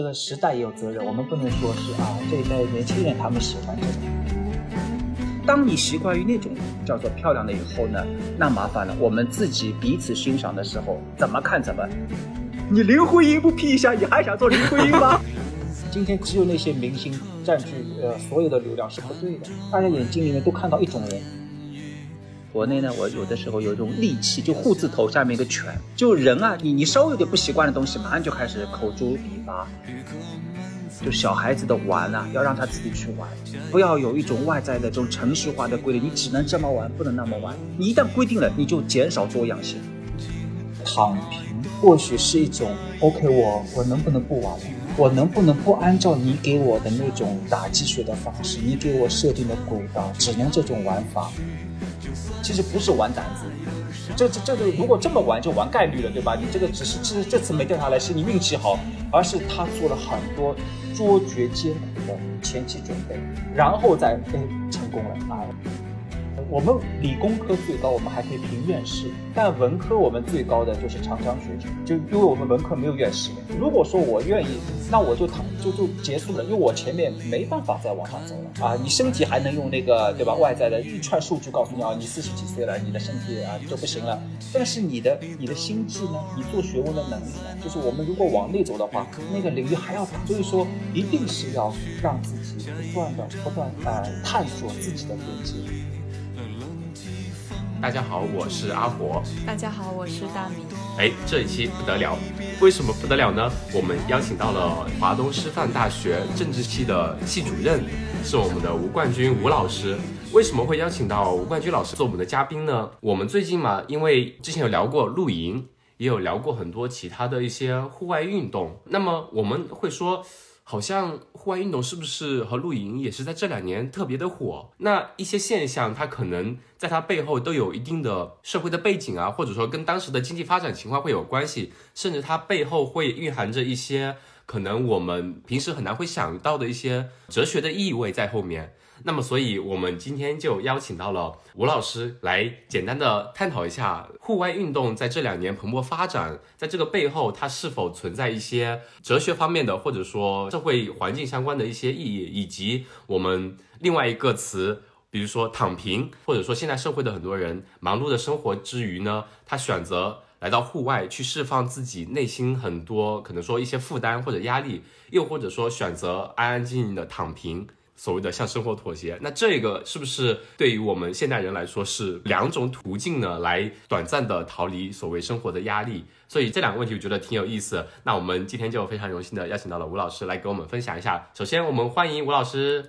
这个时代也有责任，我们不能说是啊这一代年轻人他们喜欢这个。当你习惯于那种叫做漂亮的以后呢，那麻烦了，我们自己彼此欣赏的时候怎么看怎么。你林徽因不 P 一下，你还想做林徽因吗？今天只有那些明星占据呃所有的流量是不对的，大家眼睛里面都看到一种人。国内呢，我有的时候有一种戾气，就户字头下面一个权，就人啊，你你稍微有点不习惯的东西，马上就开始口诛笔伐。就小孩子的玩啊，要让他自己去玩，不要有一种外在的这种程序化的规律，你只能这么玩，不能那么玩。你一旦规定了，你就减少多样性。躺平或许是一种 OK，我我能不能不玩了？我能不能不按照你给我的那种打鸡血的方式，你给我设定的轨道，只能这种玩法？其实不是玩胆子，这这这个如果这么玩就玩概率了，对吧？你这个只是这这次没掉下来是你运气好，而是他做了很多卓绝艰苦的前期准备，然后再哎成功了啊。我们理工科最高，我们还可以评院士，但文科我们最高的就是长江学者，就因为我们文科没有院士。如果说我愿意，那我就躺就就结束了，因为我前面没办法再往上走了啊！你身体还能用那个对吧？外在的一串数据告诉你啊，你四十几岁了，你的身体啊就不行了。但是你的你的心智呢？你做学问的能力呢？就是我们如果往内走的话，那个领域还要大。所以说，一定是要让自己不断的不断呃探索自己的边界。大家好，我是阿火。大家好，我是大明。哎，这一期不得了，为什么不得了呢？我们邀请到了华东师范大学政治系的系主任，是我们的吴冠军吴老师。为什么会邀请到吴冠军老师做我们的嘉宾呢？我们最近嘛，因为之前有聊过露营，也有聊过很多其他的一些户外运动，那么我们会说。好像户外运动是不是和露营也是在这两年特别的火？那一些现象，它可能在它背后都有一定的社会的背景啊，或者说跟当时的经济发展情况会有关系，甚至它背后会蕴含着一些可能我们平时很难会想到的一些哲学的意味在后面。那么，所以我们今天就邀请到了吴老师来简单的探讨一下户外运动在这两年蓬勃发展，在这个背后它是否存在一些哲学方面的，或者说社会环境相关的一些意义，以及我们另外一个词，比如说躺平，或者说现在社会的很多人忙碌的生活之余呢，他选择来到户外去释放自己内心很多可能说一些负担或者压力，又或者说选择安安静静的躺平。所谓的向生活妥协，那这个是不是对于我们现代人来说是两种途径呢？来短暂的逃离所谓生活的压力。所以这两个问题我觉得挺有意思。那我们今天就非常荣幸的邀请到了吴老师来给我们分享一下。首先，我们欢迎吴老师。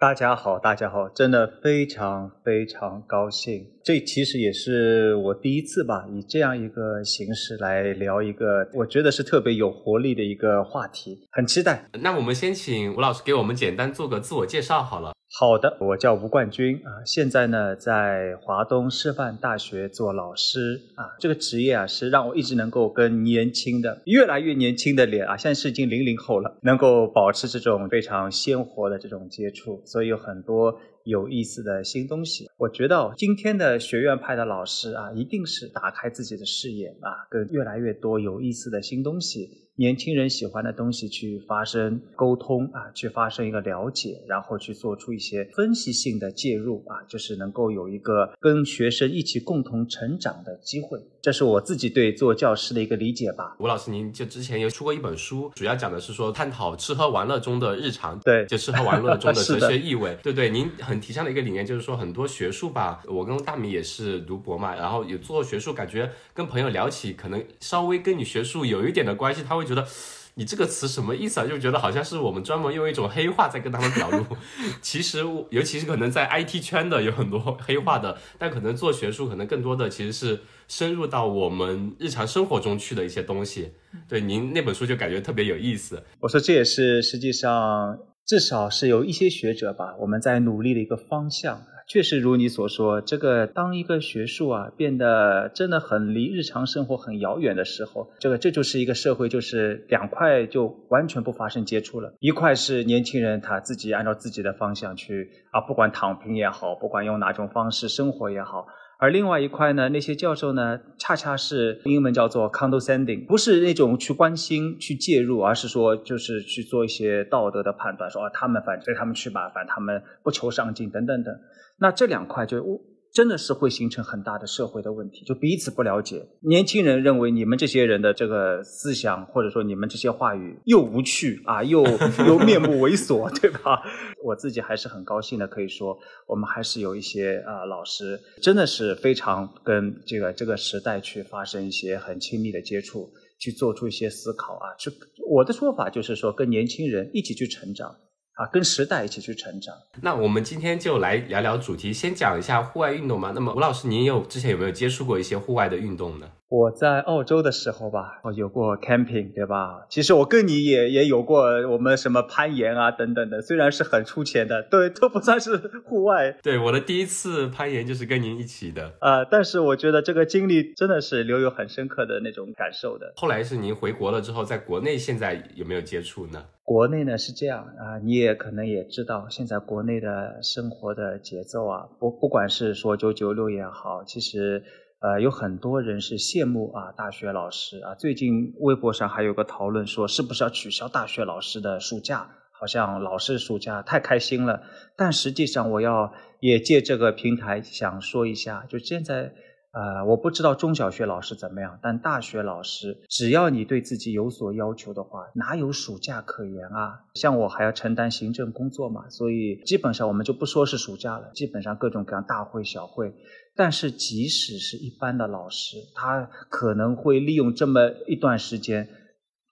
大家好，大家好，真的非常非常高兴。这其实也是我第一次吧，以这样一个形式来聊一个我觉得是特别有活力的一个话题，很期待。那我们先请吴老师给我们简单做个自我介绍好了。好的，我叫吴冠军啊，现在呢在华东师范大学做老师啊，这个职业啊是让我一直能够跟年轻的、越来越年轻的脸啊，现在是已经零零后了，能够保持这种非常鲜活的这种接触，所以有很多有意思的新东西。我觉得今天的学院派的老师啊，一定是打开自己的视野啊，跟越来越多有意思的新东西。年轻人喜欢的东西去发生沟通啊，去发生一个了解，然后去做出一些分析性的介入啊，就是能够有一个跟学生一起共同成长的机会。这是我自己对做教师的一个理解吧。吴老师，您就之前有出过一本书，主要讲的是说探讨吃喝玩乐中的日常，对，就吃喝玩乐中的 哲学意味，对对。您很提倡的一个理念就是说，很多学术吧，我跟大米也是读博嘛，然后也做学术，感觉跟朋友聊起，可能稍微跟你学术有一点的关系，他会觉得。你这个词什么意思啊？就觉得好像是我们专门用一种黑话在跟他们表露。其实，尤其是可能在 IT 圈的有很多黑话的，但可能做学术可能更多的其实是深入到我们日常生活中去的一些东西。对，您那本书就感觉特别有意思。我说这也是实际上至少是有一些学者吧，我们在努力的一个方向。确实如你所说，这个当一个学术啊变得真的很离日常生活很遥远的时候，这个这就是一个社会，就是两块就完全不发生接触了。一块是年轻人他自己按照自己的方向去啊，不管躺平也好，不管用哪种方式生活也好而另外一块呢，那些教授呢，恰恰是英文叫做 condescending，不是那种去关心、去介入，而是说就是去做一些道德的判断，说啊，他们反正他们去吧，反正他们不求上进等等等。那这两块就。真的是会形成很大的社会的问题，就彼此不了解。年轻人认为你们这些人的这个思想，或者说你们这些话语又无趣啊，又 又面目猥琐，对吧？我自己还是很高兴的，可以说我们还是有一些啊老师，真的是非常跟这个这个时代去发生一些很亲密的接触，去做出一些思考啊。去我的说法就是说，跟年轻人一起去成长。啊，跟时代一起去成长。那我们今天就来聊聊主题，先讲一下户外运动嘛。那么吴老师，您有之前有没有接触过一些户外的运动呢？我在澳洲的时候吧，哦，有过 camping，对吧？其实我跟你也也有过我们什么攀岩啊等等的，虽然是很出钱的，对，都不算是户外。对，我的第一次攀岩就是跟您一起的。呃，但是我觉得这个经历真的是留有很深刻的那种感受的。后来是您回国了之后，在国内现在有没有接触呢？国内呢是这样啊，你也可能也知道，现在国内的生活的节奏啊，不不管是说九九六也好，其实呃有很多人是羡慕啊大学老师啊。最近微博上还有个讨论说，是不是要取消大学老师的暑假？好像老师暑假太开心了。但实际上，我要也借这个平台想说一下，就现在。呃，我不知道中小学老师怎么样，但大学老师，只要你对自己有所要求的话，哪有暑假可言啊？像我还要承担行政工作嘛，所以基本上我们就不说是暑假了，基本上各种各样大会小会。但是即使是一般的老师，他可能会利用这么一段时间。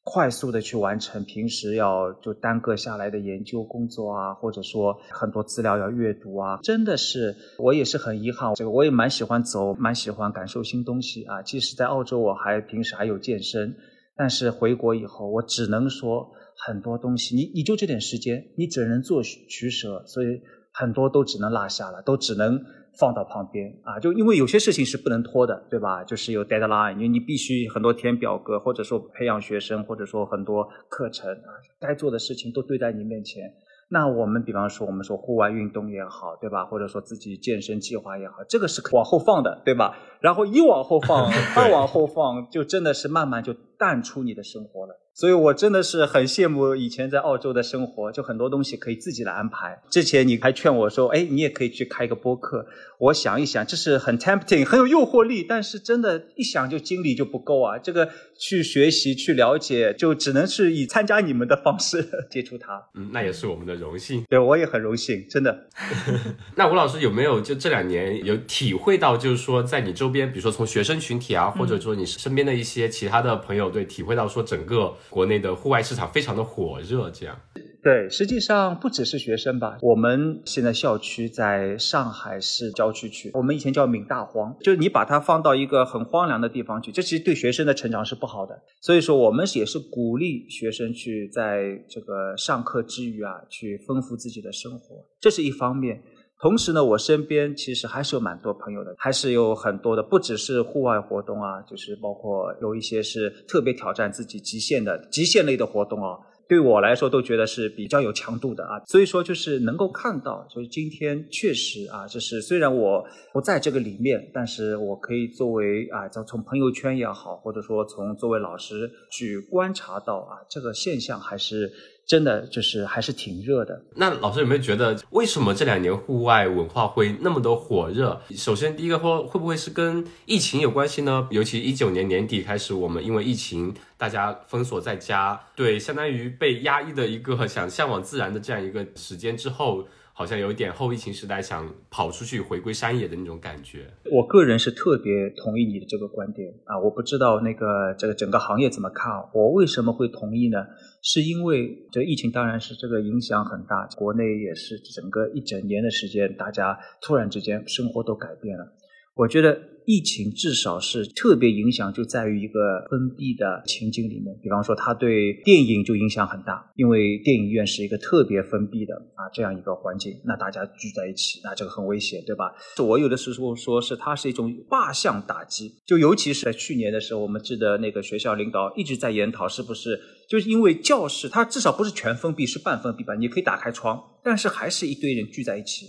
快速的去完成平时要就耽搁下来的研究工作啊，或者说很多资料要阅读啊，真的是我也是很遗憾。这个我也蛮喜欢走，蛮喜欢感受新东西啊。即使在澳洲，我还平时还有健身，但是回国以后，我只能说很多东西，你你就这点时间，你只能做取舍，所以很多都只能落下了，都只能。放到旁边啊，就因为有些事情是不能拖的，对吧？就是有 deadline，因为你必须很多填表格，或者说培养学生，或者说很多课程啊，该做的事情都堆在你面前。那我们比方说，我们说户外运动也好，对吧？或者说自己健身计划也好，这个是往后放的，对吧？然后一往后放，二往后放，就真的是慢慢就淡出你的生活了。所以我真的是很羡慕以前在澳洲的生活，就很多东西可以自己来安排。之前你还劝我说：“哎，你也可以去开一个播客。”我想一想，这是很 tempting，很有诱惑力，但是真的，一想就精力就不够啊。这个去学习、去了解，就只能是以参加你们的方式 接触它。嗯，那也是我们的荣幸。对，我也很荣幸，真的。那吴老师有没有就这两年有体会到，就是说在你周边，比如说从学生群体啊，或者说你身边的一些其他的朋友，对，体会到说整个。国内的户外市场非常的火热，这样。对，实际上不只是学生吧。我们现在校区在上海市郊区区，我们以前叫闽大荒，就是你把它放到一个很荒凉的地方去，这其实对学生的成长是不好的。所以说，我们也是鼓励学生去在这个上课之余啊，去丰富自己的生活，这是一方面。同时呢，我身边其实还是有蛮多朋友的，还是有很多的，不只是户外活动啊，就是包括有一些是特别挑战自己极限的极限类的活动啊。对我来说，都觉得是比较有强度的啊。所以说，就是能够看到，就是今天确实啊，就是虽然我不在这个里面，但是我可以作为啊，从从朋友圈也好，或者说从作为老师去观察到啊，这个现象还是。真的就是还是挺热的。那老师有没有觉得，为什么这两年户外文化会那么的火热？首先，第一个会会不会是跟疫情有关系呢？尤其一九年年底开始，我们因为疫情，大家封锁在家，对，相当于被压抑的一个 想向往自然的这样一个时间之后。好像有一点后疫情时代想跑出去回归山野的那种感觉。我个人是特别同意你的这个观点啊！我不知道那个这个整个行业怎么看。我为什么会同意呢？是因为这疫情当然是这个影响很大，国内也是整个一整年的时间，大家突然之间生活都改变了。我觉得。疫情至少是特别影响，就在于一个封闭的情景里面。比方说，它对电影就影响很大，因为电影院是一个特别封闭的啊这样一个环境，那大家聚在一起，那这个很危险，对吧？我有的时候说是它是一种画像打击，就尤其是在去年的时候，我们记得那个学校领导一直在研讨，是不是就是因为教室它至少不是全封闭，是半封闭吧？你可以打开窗，但是还是一堆人聚在一起。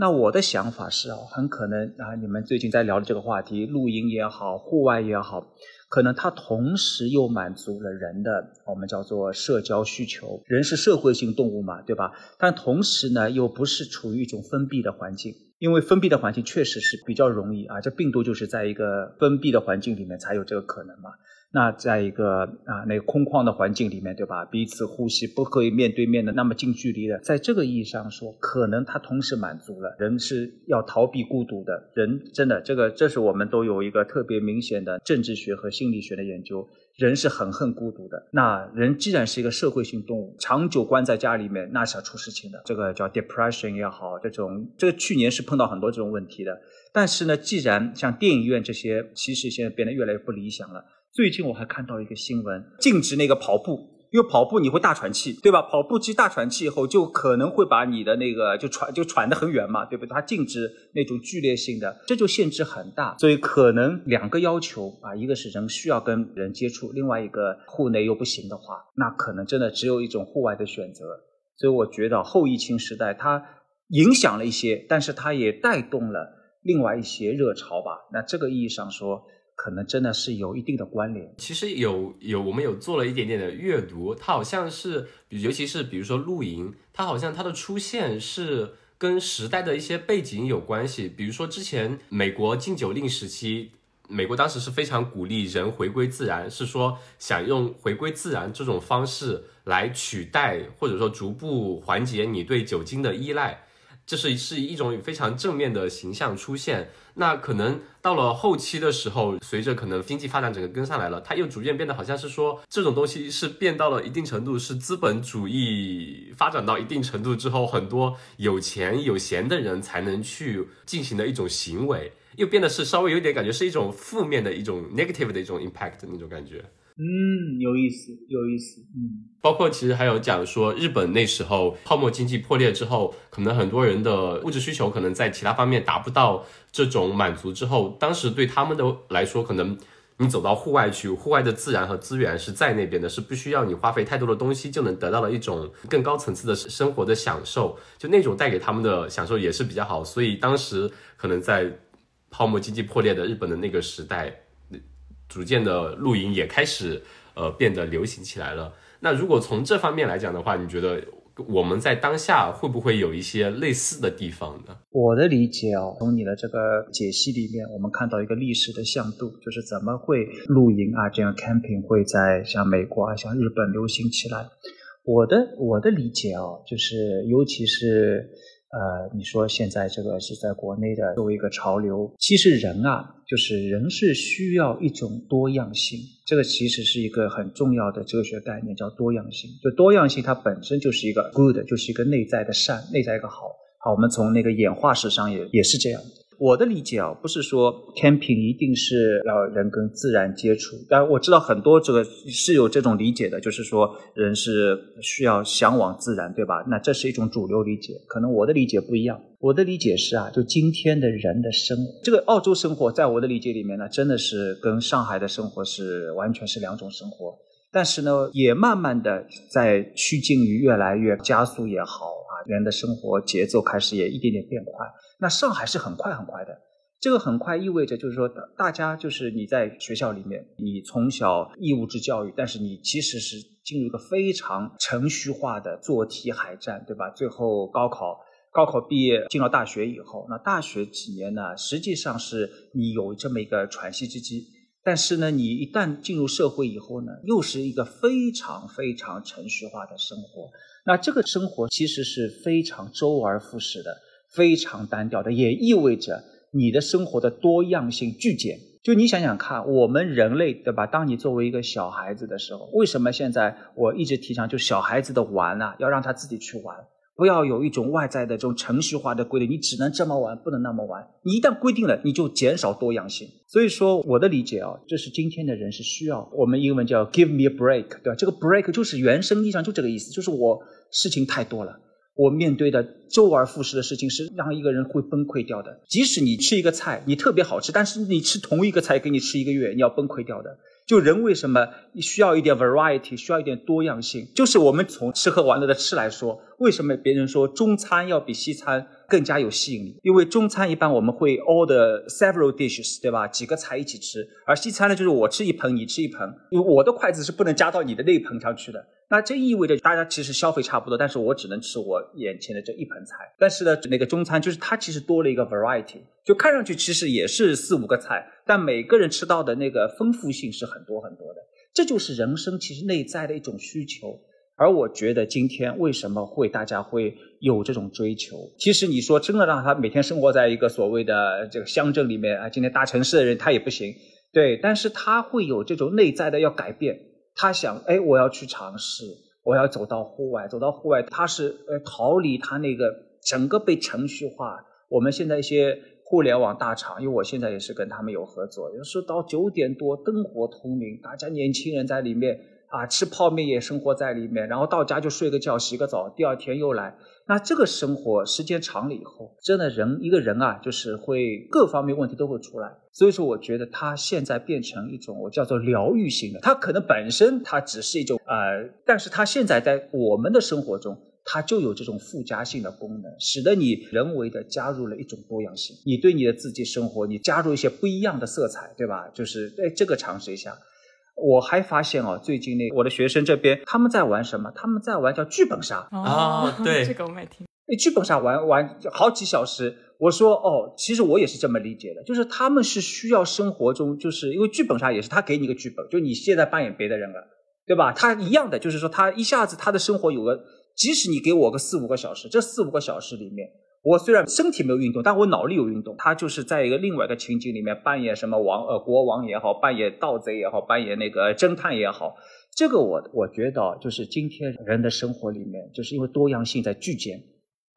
那我的想法是啊，很可能啊，你们最近在聊的这个话题，露营也好，户外也好，可能它同时又满足了人的我们叫做社交需求。人是社会性动物嘛，对吧？但同时呢，又不是处于一种封闭的环境，因为封闭的环境确实是比较容易啊，这病毒就是在一个封闭的环境里面才有这个可能嘛。那在一个啊那个空旷的环境里面，对吧？彼此呼吸不可以面对面的那么近距离的，在这个意义上说，可能它同时满足了人是要逃避孤独的。人真的这个，这是我们都有一个特别明显的政治学和心理学的研究，人是很恨孤独的。那人既然是一个社会性动物，长久关在家里面，那是要出事情的。这个叫 depression 也好，这种这个去年是碰到很多这种问题的。但是呢，既然像电影院这些，其实现在变得越来越不理想了。最近我还看到一个新闻，禁止那个跑步，因为跑步你会大喘气，对吧？跑步机大喘气以后，就可能会把你的那个就喘就喘得很远嘛，对不对？它禁止那种剧烈性的，这就限制很大。所以可能两个要求啊，一个是人需要跟人接触，另外一个户内又不行的话，那可能真的只有一种户外的选择。所以我觉得后疫情时代它影响了一些，但是它也带动了另外一些热潮吧。那这个意义上说。可能真的是有一定的关联。其实有有，我们有做了一点点的阅读，它好像是，尤其是比如说露营，它好像它的出现是跟时代的一些背景有关系。比如说之前美国禁酒令时期，美国当时是非常鼓励人回归自然，是说想用回归自然这种方式来取代或者说逐步缓解你对酒精的依赖。这是是一种非常正面的形象出现，那可能到了后期的时候，随着可能经济发展整个跟上来了，它又逐渐变得好像是说这种东西是变到了一定程度，是资本主义发展到一定程度之后，很多有钱有闲的人才能去进行的一种行为，又变得是稍微有点感觉是一种负面的一种 negative 的一种 impact 那种感觉。嗯，有意思，有意思。嗯，包括其实还有讲说，日本那时候泡沫经济破裂之后，可能很多人的物质需求可能在其他方面达不到这种满足之后，当时对他们的来说，可能你走到户外去，户外的自然和资源是在那边的，是不需要你花费太多的东西就能得到了一种更高层次的生活的享受，就那种带给他们的享受也是比较好。所以当时可能在泡沫经济破裂的日本的那个时代。逐渐的露营也开始呃变得流行起来了。那如果从这方面来讲的话，你觉得我们在当下会不会有一些类似的地方呢？我的理解哦，从你的这个解析里面，我们看到一个历史的向度，就是怎么会露营啊这样 camping 会在像美国啊像日本流行起来。我的我的理解哦，就是尤其是。呃，你说现在这个是在国内的作为一个潮流，其实人啊，就是人是需要一种多样性，这个其实是一个很重要的哲学概念，叫多样性。就多样性它本身就是一个 good，就是一个内在的善，内在一个好。好，我们从那个演化史上也也是这样。我的理解啊，不是说 camping 一定是要人跟自然接触，但我知道很多这个是有这种理解的，就是说人是需要向往自然，对吧？那这是一种主流理解，可能我的理解不一样。我的理解是啊，就今天的人的生活，这个澳洲生活，在我的理解里面呢，真的是跟上海的生活是完全是两种生活，但是呢，也慢慢的在趋近于越来越加速也好啊，人的生活节奏开始也一点点变快。那上海是很快很快的，这个很快意味着就是说，大家就是你在学校里面，你从小义务制教育，但是你其实是进入一个非常程序化的做题海战，对吧？最后高考，高考毕业进了大学以后，那大学几年呢，实际上是你有这么一个喘息之机，但是呢，你一旦进入社会以后呢，又是一个非常非常程序化的生活，那这个生活其实是非常周而复始的。非常单调的，也意味着你的生活的多样性剧减。就你想想看，我们人类，对吧？当你作为一个小孩子的时候，为什么现在我一直提倡，就小孩子的玩啊，要让他自己去玩，不要有一种外在的这种程序化的规定，你只能这么玩，不能那么玩。你一旦规定了，你就减少多样性。所以说，我的理解啊，这是今天的人是需要，我们英文叫 give me a break，对吧？这个 break 就是原生意义上就这个意思，就是我事情太多了。我面对的周而复始的事情是让一个人会崩溃掉的。即使你吃一个菜，你特别好吃，但是你吃同一个菜给你吃一个月，你要崩溃掉的。就人为什么需要一点 variety，需要一点多样性？就是我们从吃喝玩乐的吃来说，为什么别人说中餐要比西餐更加有吸引力。因为中餐一般我们会 order several dishes，对吧？几个菜一起吃，而西餐呢，就是我吃一盆，你吃一盆，因为我的筷子是不能夹到你的那一盆上去的。那这意味着大家其实消费差不多，但是我只能吃我眼前的这一盆菜。但是呢，那个中餐就是它其实多了一个 variety，就看上去其实也是四五个菜，但每个人吃到的那个丰富性是很多很多的。这就是人生其实内在的一种需求。而我觉得今天为什么会大家会有这种追求？其实你说真的让他每天生活在一个所谓的这个乡镇里面啊，今天大城市的人他也不行，对，但是他会有这种内在的要改变。他想，哎，我要去尝试，我要走到户外，走到户外，他是呃逃离他那个整个被程序化。我们现在一些互联网大厂，因为我现在也是跟他们有合作，有时候到九点多灯火通明，大家年轻人在里面啊吃泡面也生活在里面，然后到家就睡个觉，洗个澡，第二天又来。那这个生活时间长了以后，真的人一个人啊，就是会各方面问题都会出来。所以说，我觉得它现在变成一种我叫做疗愈型的，它可能本身它只是一种呃，但是它现在在我们的生活中，它就有这种附加性的功能，使得你人为的加入了一种多样性。你对你的自己生活，你加入一些不一样的色彩，对吧？就是哎，这个尝试一下。我还发现哦，最近那我的学生这边他们在玩什么？他们在玩叫剧本杀啊，对，这个我没听。那剧本杀玩玩好几小时，我说哦，其实我也是这么理解的，就是他们是需要生活中，就是因为剧本杀也是他给你一个剧本，就你现在扮演别的人了，对吧？他一样的，就是说他一下子他的生活有个，即使你给我个四五个小时，这四五个小时里面。我虽然身体没有运动，但我脑力有运动。他就是在一个另外一个情景里面扮演什么王呃国王也好，扮演盗贼也好，扮演那个侦探也好。这个我我觉得就是今天人的生活里面，就是因为多样性在聚减。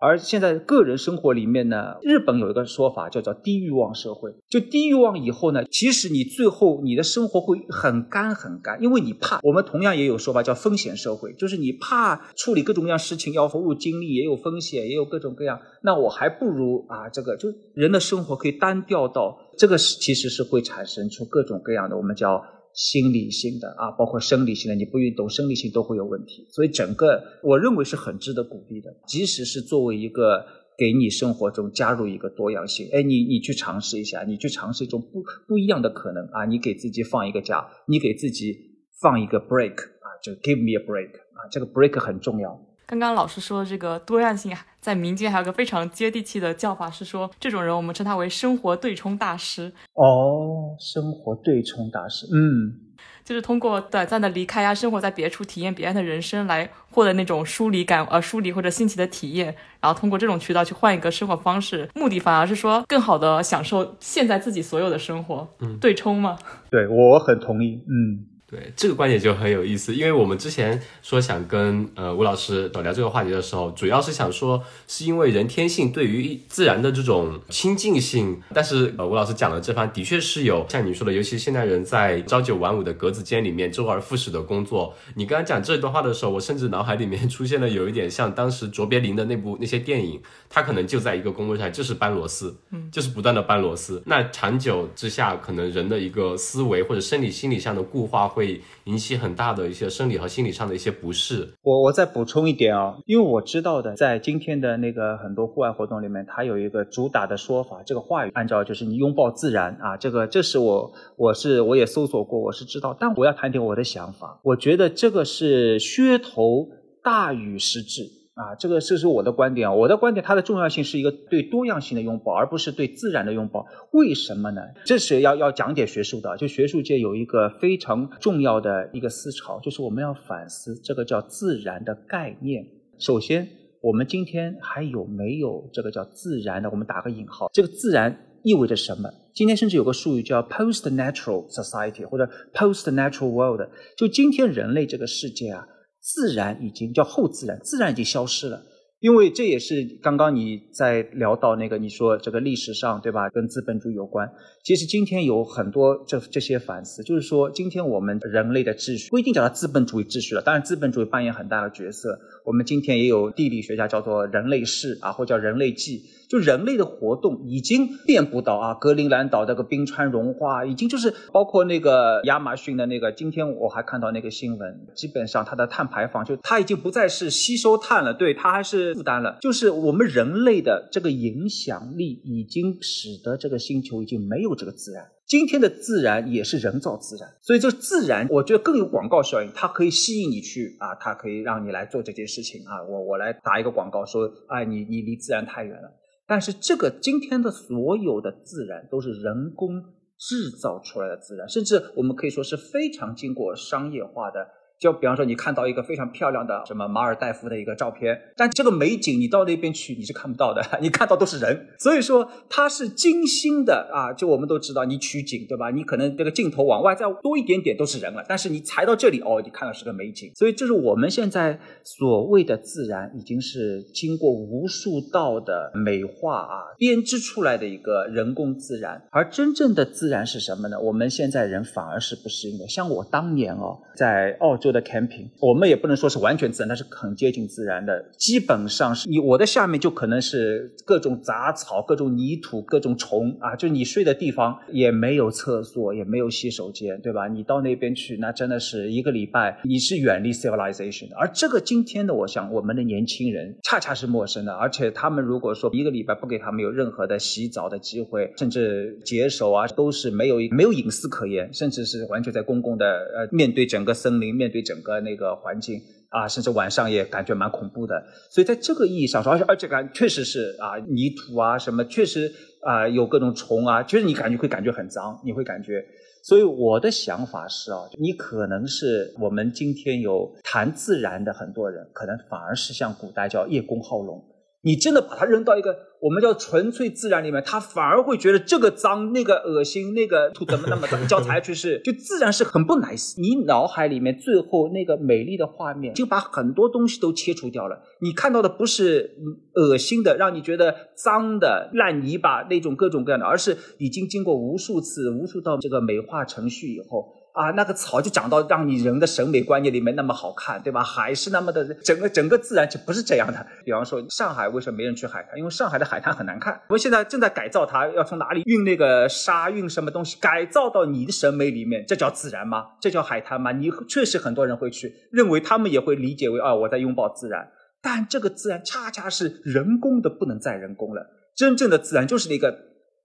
而现在个人生活里面呢，日本有一个说法叫做低欲望社会。就低欲望以后呢，其实你最后你的生活会很干很干，因为你怕。我们同样也有说法叫风险社会，就是你怕处理各种各样事情要投入精力，也有风险，也有各种各样。那我还不如啊，这个就人的生活可以单调到这个是其实是会产生出各种各样的我们叫。心理性的啊，包括生理性的，你不运动，生理性都会有问题。所以整个我认为是很值得鼓励的，即使是作为一个给你生活中加入一个多样性，哎，你你去尝试一下，你去尝试一种不不一样的可能啊，你给自己放一个假，你给自己放一个 break 啊，就 give me a break 啊，这个 break 很重要。刚刚老师说的这个多样性，在民间还有个非常接地气的叫法，是说这种人我们称他为生活对冲大师。哦，生活对冲大师，嗯，就是通过短暂的离开呀，生活在别处，体验别人的人生，来获得那种疏离感，呃，疏离或者新奇的体验，然后通过这种渠道去换一个生活方式，目的反而是说更好的享受现在自己所有的生活。嗯，对冲吗。对，我很同意。嗯。对这个观点就很有意思，因为我们之前说想跟呃吴老师聊这个话题的时候，主要是想说是因为人天性对于自然的这种亲近性，但是呃吴老师讲的这番的确是有像你说的，尤其现代人在朝九晚五的格子间里面周而复始的工作。你刚刚讲这段话的时候，我甚至脑海里面出现了有一点像当时卓别林的那部那些电影，他可能就在一个工位上，就是搬螺丝，嗯，就是不断的搬螺丝。那长久之下，可能人的一个思维或者生理心理上的固化会。会引起很大的一些生理和心理上的一些不适。我我再补充一点啊，因为我知道的，在今天的那个很多户外活动里面，它有一个主打的说法，这个话语按照就是你拥抱自然啊，这个这是我我是我也搜索过，我是知道，但我要谈点我的想法，我觉得这个是噱头大于实质。啊，这个这是我的观点啊，我的观点，它的重要性是一个对多样性的拥抱，而不是对自然的拥抱。为什么呢？这是要要讲解学术的，就学术界有一个非常重要的一个思潮，就是我们要反思这个叫自然的概念。首先，我们今天还有没有这个叫自然的？我们打个引号，这个自然意味着什么？今天甚至有个术语叫 post-natural society 或者 post-natural world，就今天人类这个世界啊。自然已经叫后自然，自然已经消失了，因为这也是刚刚你在聊到那个你说这个历史上对吧，跟资本主义有关。其实今天有很多这这些反思，就是说今天我们人类的秩序不一定叫它资本主义秩序了，当然资本主义扮演很大的角色。我们今天也有地理学家叫做人类世啊，或叫人类纪。就人类的活动已经遍布到啊，格陵兰岛那个冰川融化，已经就是包括那个亚马逊的那个。今天我还看到那个新闻，基本上它的碳排放就它已经不再是吸收碳了，对，它还是负担了，就是我们人类的这个影响力已经使得这个星球已经没有这个自然。今天的自然也是人造自然，所以这自然我觉得更有广告效应，它可以吸引你去啊，它可以让你来做这件事情啊。我我来打一个广告说，哎，你你离自然太远了。但是这个今天的所有的自然都是人工制造出来的自然，甚至我们可以说是非常经过商业化的。就比方说，你看到一个非常漂亮的什么马尔代夫的一个照片，但这个美景你到那边去你是看不到的，你看到都是人。所以说它是精心的啊，就我们都知道，你取景对吧？你可能这个镜头往外再多一点点都是人了，但是你才到这里哦，你看到是个美景。所以这是我们现在所谓的自然，已经是经过无数道的美化啊编织出来的一个人工自然。而真正的自然是什么呢？我们现在人反而是不适应的。像我当年哦，在澳洲。的 camping，我们也不能说是完全自然，它是很接近自然的。基本上是你我的下面就可能是各种杂草、各种泥土、各种虫啊，就你睡的地方也没有厕所，也没有洗手间，对吧？你到那边去，那真的是一个礼拜你是远离 civilization 的。而这个今天的，我想我们的年轻人恰恰是陌生的，而且他们如果说一个礼拜不给他们有任何的洗澡的机会，甚至解手啊，都是没有没有隐私可言，甚至是完全在公共的呃面对整个森林面对。整个那个环境啊，甚至晚上也感觉蛮恐怖的。所以在这个意义上说，而且而且感确实是啊，泥土啊什么，确实啊有各种虫啊，就是你感觉会感觉很脏，你会感觉。所以我的想法是啊，你可能是我们今天有谈自然的很多人，可能反而是像古代叫叶公好龙。你真的把它扔到一个我们叫纯粹自然里面，他反而会觉得这个脏、那个恶心、那个土怎么那么脏？教材趋势就自然是很不 nice。你脑海里面最后那个美丽的画面，就把很多东西都切除掉了。你看到的不是恶心的，让你觉得脏的烂泥巴那种各种各样的，而是已经经过无数次、无数道这个美化程序以后。啊，那个草就长到让你人的审美观念里面那么好看，对吧？海是那么的，整个整个自然就不是这样的。比方说上海为什么没人去海滩？因为上海的海滩很难看。我们现在正在改造它，要从哪里运那个沙，运什么东西，改造到你的审美里面，这叫自然吗？这叫海滩吗？你确实很多人会去，认为他们也会理解为啊，我在拥抱自然。但这个自然恰恰是人工的，不能再人工了。真正的自然就是那个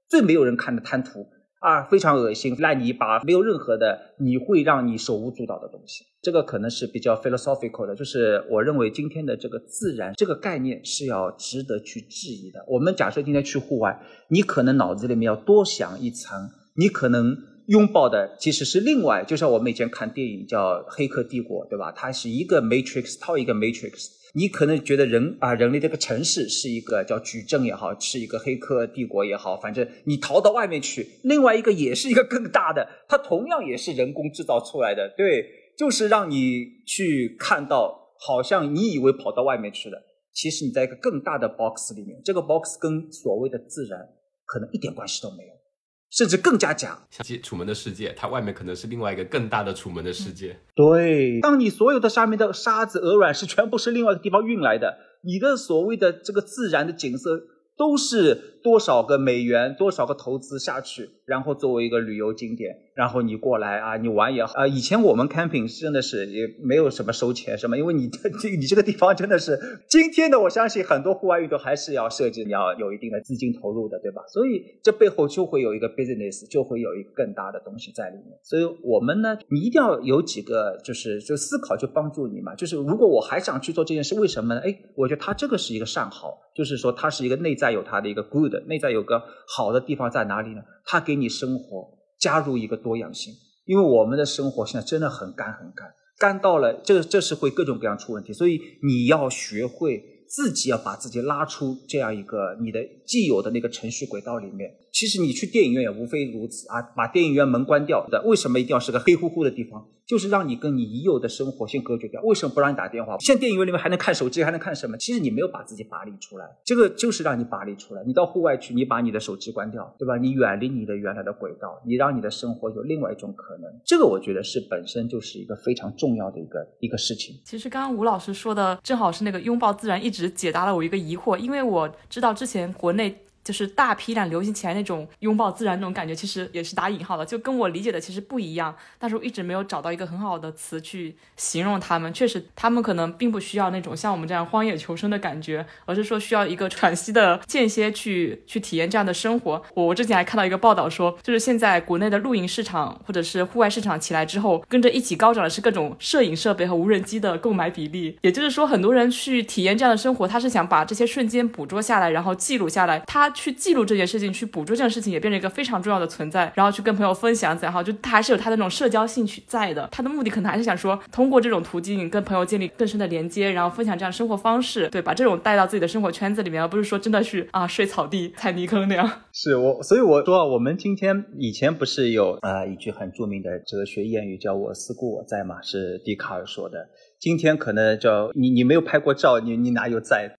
最没有人看的滩涂。啊，非常恶心，烂泥巴，没有任何的，你会让你手舞足蹈的东西。这个可能是比较 philosophical 的，就是我认为今天的这个自然这个概念是要值得去质疑的。我们假设今天去户外，你可能脑子里面要多想一层，你可能拥抱的其实是另外，就像我们以前看电影叫《黑客帝国》，对吧？它是一个 matrix 套一个 matrix。你可能觉得人啊，人类这个城市是一个叫矩阵也好，是一个黑客帝国也好，反正你逃到外面去，另外一个也是一个更大的，它同样也是人工制造出来的，对，就是让你去看到，好像你以为跑到外面去了，其实你在一个更大的 box 里面，这个 box 跟所谓的自然可能一点关系都没有。甚至更加假，像《楚门的世界》，它外面可能是另外一个更大的楚门的世界。对，当你所有的下面的沙子、鹅卵石全部是另外一个地方运来的，你的所谓的这个自然的景色。都是多少个美元，多少个投资下去，然后作为一个旅游景点，然后你过来啊，你玩也好啊。以前我们 camping 真的是也没有什么收钱什么，因为你 这你这个地方真的是今天的，我相信很多户外运动还是要设计，你要有一定的资金投入的，对吧？所以这背后就会有一个 business，就会有一个更大的东西在里面。所以我们呢，你一定要有几个就是就思考，就帮助你嘛。就是如果我还想去做这件事，为什么呢？哎，我觉得他这个是一个善好。就是说，它是一个内在有它的一个 good，内在有个好的地方在哪里呢？它给你生活加入一个多样性。因为我们的生活现在真的很干很干，干到了这这是会各种各样出问题。所以你要学会自己要把自己拉出这样一个你的既有的那个程序轨道里面。其实你去电影院也无非如此啊，把电影院门关掉的，为什么一定要是个黑乎乎的地方？就是让你跟你已有的生活先隔绝掉。为什么不让你打电话？现在电影院里面还能看手机，还能看什么？其实你没有把自己拔离出来，这个就是让你拔离出来。你到户外去，你把你的手机关掉，对吧？你远离你的原来的轨道，你让你的生活有另外一种可能。这个我觉得是本身就是一个非常重要的一个一个事情。其实刚刚吴老师说的正好是那个拥抱自然，一直解答了我一个疑惑，因为我知道之前国内。就是大批量流行起来那种拥抱自然那种感觉，其实也是打引号的，就跟我理解的其实不一样。但是我一直没有找到一个很好的词去形容他们。确实，他们可能并不需要那种像我们这样荒野求生的感觉，而是说需要一个喘息的间歇去去体验这样的生活。我我之前还看到一个报道说，就是现在国内的露营市场或者是户外市场起来之后，跟着一起高涨的是各种摄影设备和无人机的购买比例。也就是说，很多人去体验这样的生活，他是想把这些瞬间捕捉下来，然后记录下来。他去记录这件事情，去捕捉这件事情，也变成一个非常重要的存在。然后去跟朋友分享，然后就他还是有他的那种社交兴趣在的。他的目的可能还是想说，通过这种途径跟朋友建立更深的连接，然后分享这样生活方式，对，把这种带到自己的生活圈子里面，而不是说真的去啊睡草地、踩泥坑那样。是我，所以我说，我们今天以前不是有啊一句很著名的哲学谚语，叫我思故我在嘛，是笛卡尔说的。今天可能叫你，你没有拍过照，你你哪有在？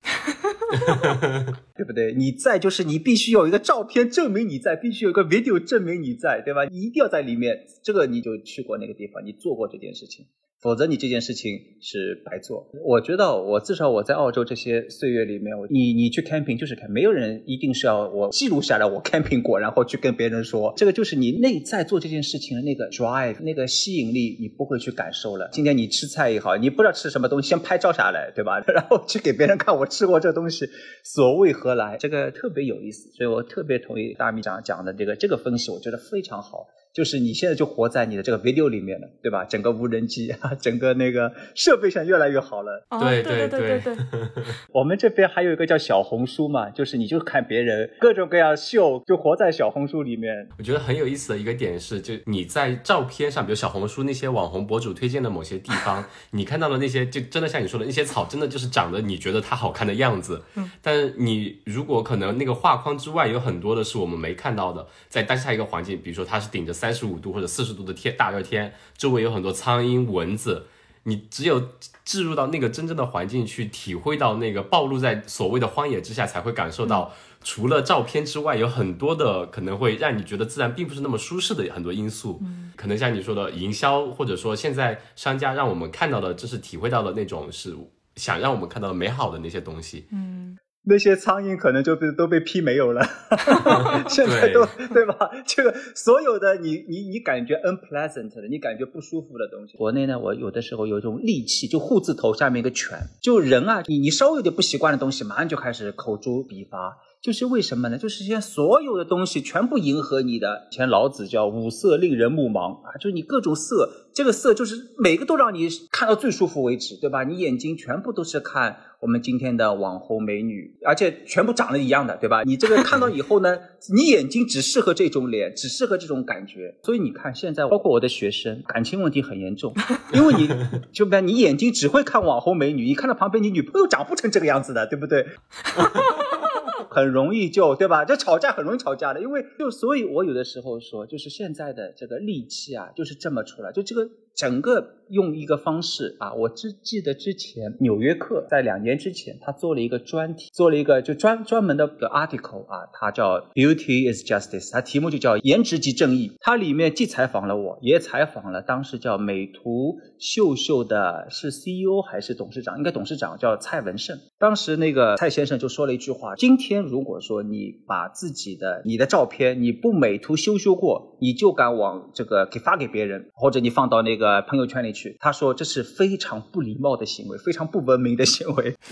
对不对？你在就是你必须有一个照片证明你在，必须有一个 video 证明你在，对吧？你一定要在里面，这个你就去过那个地方，你做过这件事情。否则你这件事情是白做。我觉得我至少我在澳洲这些岁月里面，你你去 camping 就是看，没有人一定是要我记录下来我 camping 过，然后去跟别人说，这个就是你内在做这件事情的那个 drive，那个吸引力，你不会去感受了。今天你吃菜也好，你不知道吃什么东西，先拍照下来，对吧？然后去给别人看我吃过这东西，所谓何来？这个特别有意思，所以我特别同意大米长讲的这个这个分析，我觉得非常好。就是你现在就活在你的这个 video 里面了，对吧？整个无人机啊，整个那个设备上越来越好了。对对对对。我们这边还有一个叫小红书嘛，就是你就看别人各种各样秀，就活在小红书里面。我觉得很有意思的一个点是，就你在照片上，比如小红书那些网红博主推荐的某些地方，你看到的那些，就真的像你说的那些草，真的就是长得你觉得它好看的样子。嗯。但是你如果可能那个画框之外有很多的是我们没看到的，在当下一个环境，比如说它是顶着。三十五度或者四十度的天大热天，周围有很多苍蝇蚊子，你只有置入到那个真正的环境去体会到那个暴露在所谓的荒野之下，才会感受到除了照片之外，有很多的可能会让你觉得自然并不是那么舒适的很多因素。嗯，可能像你说的营销，或者说现在商家让我们看到的，就是体会到的那种是想让我们看到的美好的那些东西。嗯。那些苍蝇可能就被都被批没有了，现在都对吧？这个所有的你你你感觉 unpleasant 的，你感觉不舒服的东西。国内呢，我有的时候有一种戾气，就护字头下面一个犬，就人啊，你你稍微有点不习惯的东西，马上就开始口诛笔伐。就是为什么呢？就是现在所有的东西全部迎合你的。以前老子叫五色令人目盲啊，就是你各种色，这个色就是每个都让你看到最舒服为止，对吧？你眼睛全部都是看我们今天的网红美女，而且全部长得一样的，对吧？你这个看到以后呢，你眼睛只适合这种脸，只适合这种感觉。所以你看现在，包括我的学生，感情问题很严重，因为你就比你眼睛只会看网红美女，你看到旁边你女朋友长不成这个样子的，对不对？很容易就对吧？就吵架很容易吵架的，因为就所以，我有的时候说，就是现在的这个戾气啊，就是这么出来，就这个。整个用一个方式啊，我只记得之前《纽约客》在两年之前，他做了一个专题，做了一个就专专门的的 article 啊，它叫 Beauty is Justice，它题目就叫颜值即正义。它里面既采访了我，也采访了当时叫美图秀秀的是 CEO 还是董事长，应该董事长叫蔡文胜。当时那个蔡先生就说了一句话：今天如果说你把自己的你的照片你不美图秀秀过，你就敢往这个给发给别人，或者你放到那个。呃，朋友圈里去，他说这是非常不礼貌的行为，非常不文明的行为。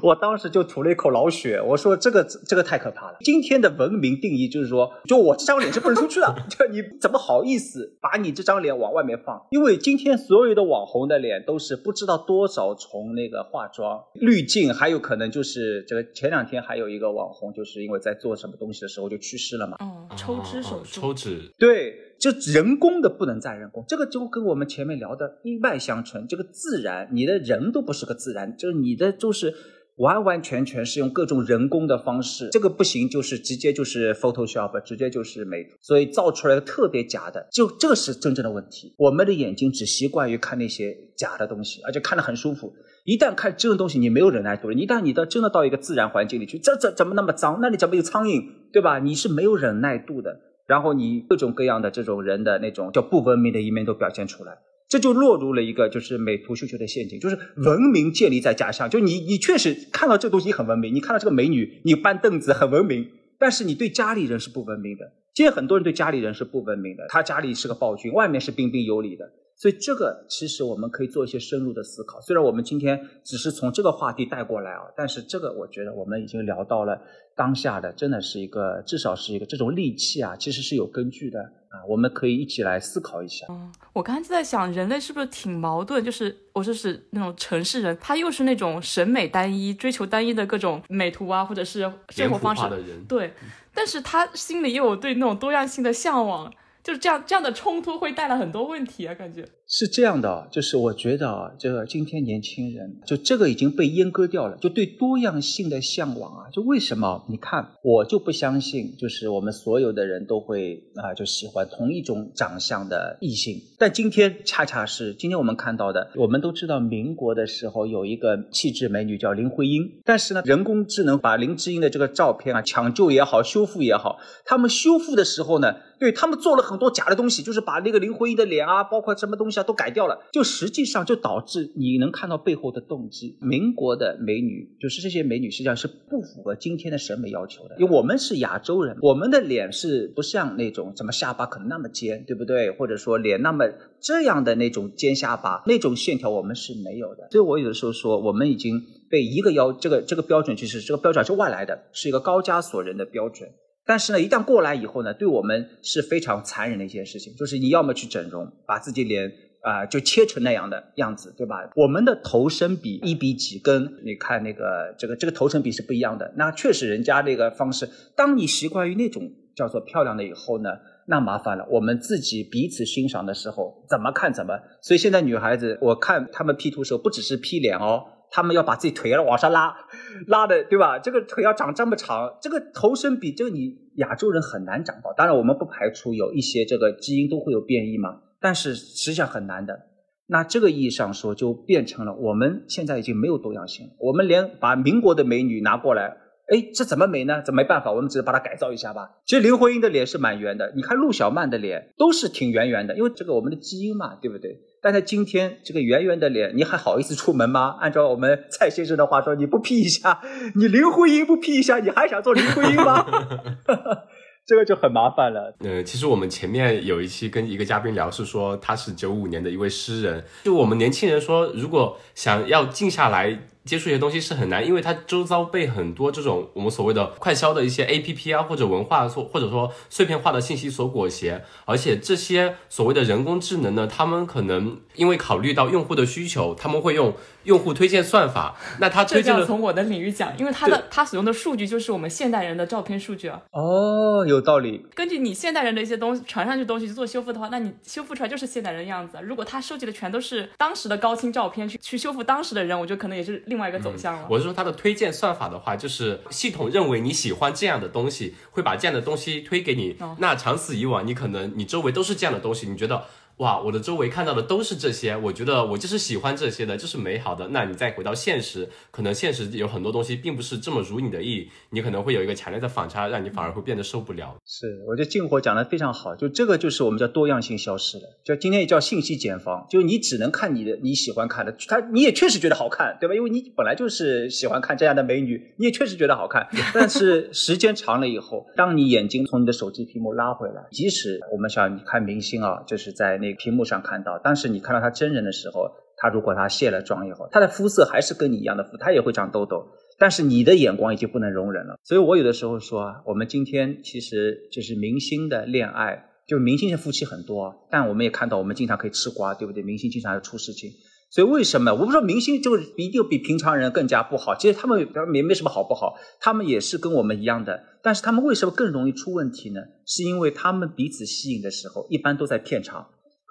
我当时就吐了一口老血，我说这个这个太可怕了。今天的文明定义就是说，就我这张脸是不能出去的，就你怎么好意思把你这张脸往外面放？因为今天所有的网红的脸都是不知道多少重那个化妆滤镜，还有可能就是这个前两天还有一个网红，就是因为在做什么东西的时候就去世了嘛。嗯，抽脂手术，抽脂，对，就人工的不能再人工，这个就跟我们前面聊的一脉相承。这个自然，你的人都不是个自然，就是你的就是。完完全全是用各种人工的方式，这个不行，就是直接就是 Photoshop，直接就是美图，所以造出来的特别假的，就这是真正的问题。我们的眼睛只习惯于看那些假的东西，而且看得很舒服。一旦看真的东西，你没有忍耐度了。一旦你到真的到一个自然环境里去，这这怎么那么脏？那里怎么有苍蝇？对吧？你是没有忍耐度的。然后你各种各样的这种人的那种叫不文明的一面都表现出来。这就落入了一个就是美图秀秀的陷阱，就是文明建立在假象。就你你确实看到这东西很文明，你看到这个美女，你搬凳子很文明，但是你对家里人是不文明的。今天很多人对家里人是不文明的，他家里是个暴君，外面是彬彬有礼的。所以这个其实我们可以做一些深入的思考。虽然我们今天只是从这个话题带过来啊，但是这个我觉得我们已经聊到了当下的，真的是一个至少是一个这种戾气啊，其实是有根据的啊。我们可以一起来思考一下。嗯，我刚才就在想，人类是不是挺矛盾？就是我说是那种城市人，他又是那种审美单一、追求单一的各种美图啊，或者是生活方式的人。对，但是他心里又有对那种多样性的向往。就是这样，这样的冲突会带来很多问题啊，感觉是这样的，就是我觉得啊，这个今天年轻人就这个已经被阉割掉了，就对多样性的向往啊，就为什么？你看，我就不相信，就是我们所有的人都会啊，就喜欢同一种长相的异性。但今天恰恰是今天我们看到的，我们都知道，民国的时候有一个气质美女叫林徽因，但是呢，人工智能把林志英的这个照片啊抢救也好，修复也好，他们修复的时候呢。对他们做了很多假的东西，就是把那个林徽因的脸啊，包括什么东西啊，都改掉了。就实际上就导致你能看到背后的动机。民国的美女，就是这些美女实际上是不符合今天的审美要求的。因为我们是亚洲人，我们的脸是不像那种什么下巴可能那么尖，对不对？或者说脸那么这样的那种尖下巴，那种线条我们是没有的。所以我有的时候说，我们已经被一个要这个这个标准，就是这个标准是外来的，是一个高加索人的标准。但是呢，一旦过来以后呢，对我们是非常残忍的一件事情，就是你要么去整容，把自己脸啊就切成那样的样子，对吧？我们的头身比一比几，跟你看那个这个这个头身比是不一样的。那确实人家那个方式，当你习惯于那种叫做漂亮的以后呢，那麻烦了。我们自己彼此欣赏的时候，怎么看怎么。所以现在女孩子，我看她们 P 图时候，不只是 P 脸哦。他们要把自己腿要往上拉，拉的对吧？这个腿要长这么长，这个头身比这个你亚洲人很难长到。当然，我们不排除有一些这个基因都会有变异嘛，但是实际上很难的。那这个意义上说，就变成了我们现在已经没有多样性。我们连把民国的美女拿过来，哎，这怎么美呢？这没办法，我们只是把它改造一下吧。其实林徽因的脸是蛮圆的，你看陆小曼的脸都是挺圆圆的，因为这个我们的基因嘛，对不对？但在今天这个圆圆的脸，你还好意思出门吗？按照我们蔡先生的话说，你不 P 一下，你林徽因不 P 一下，你还想做林徽因吗？这个就很麻烦了。呃，其实我们前面有一期跟一个嘉宾聊，是说他是九五年的一位诗人。就我们年轻人说，如果想要静下来。接触一些东西是很难，因为它周遭被很多这种我们所谓的快消的一些 A P P 啊，或者文化所或者说碎片化的信息所裹挟，而且这些所谓的人工智能呢，他们可能因为考虑到用户的需求，他们会用用户推荐算法。那他推荐从我的领域讲，因为他的他所用的数据就是我们现代人的照片数据啊。哦，有道理。根据你现代人的一些东西传上去东西去做修复的话，那你修复出来就是现代人的样子。如果他收集的全都是当时的高清照片去去修复当时的人，我觉得可能也是另。另外一个走向了。我是说，它的推荐算法的话，就是系统认为你喜欢这样的东西，会把这样的东西推给你。那长此以往，你可能你周围都是这样的东西，你觉得。哇，我的周围看到的都是这些，我觉得我就是喜欢这些的，就是美好的。那你再回到现实，可能现实有很多东西并不是这么如你的意，你可能会有一个强烈的反差，让你反而会变得受不了。是，我觉得静火讲的非常好，就这个就是我们叫多样性消失了，就今天也叫信息茧房，就你只能看你的你喜欢看的，他你也确实觉得好看，对吧？因为你本来就是喜欢看这样的美女，你也确实觉得好看。但是时间长了以后，当你眼睛从你的手机屏幕拉回来，即使我们想你看明星啊，就是在那。屏幕上看到，但是你看到他真人的时候，他如果他卸了妆以后，他的肤色还是跟你一样的肤，他也会长痘痘，但是你的眼光已经不能容忍了。所以我有的时候说，我们今天其实就是明星的恋爱，就明星的夫妻很多，但我们也看到，我们经常可以吃瓜，对不对？明星经常要出事情，所以为什么我不说明星就一定比平常人更加不好？其实他们也没什么好不好，他们也是跟我们一样的，但是他们为什么更容易出问题呢？是因为他们彼此吸引的时候，一般都在片场。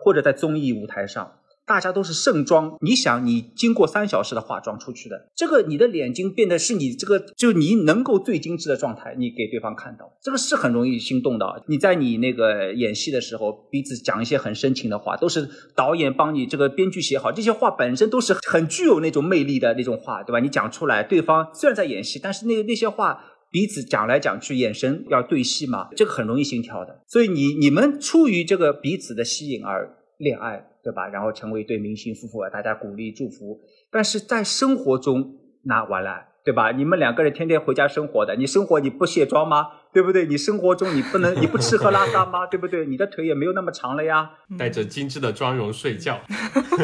或者在综艺舞台上，大家都是盛装。你想，你经过三小时的化妆出去的，这个你的眼睛变得是你这个，就你能够最精致的状态，你给对方看到，这个是很容易心动的。你在你那个演戏的时候，彼此讲一些很深情的话，都是导演帮你这个编剧写好，这些话本身都是很具有那种魅力的那种话，对吧？你讲出来，对方虽然在演戏，但是那那些话。彼此讲来讲去，眼神要对戏嘛，这个很容易心跳的。所以你你们出于这个彼此的吸引而恋爱，对吧？然后成为一对明星夫妇，大家鼓励祝福。但是在生活中，那完了，对吧？你们两个人天天回家生活的，你生活你不卸妆吗？对不对？你生活中你不能 你不吃喝拉撒吗？对不对？你的腿也没有那么长了呀。带着精致的妆容睡觉，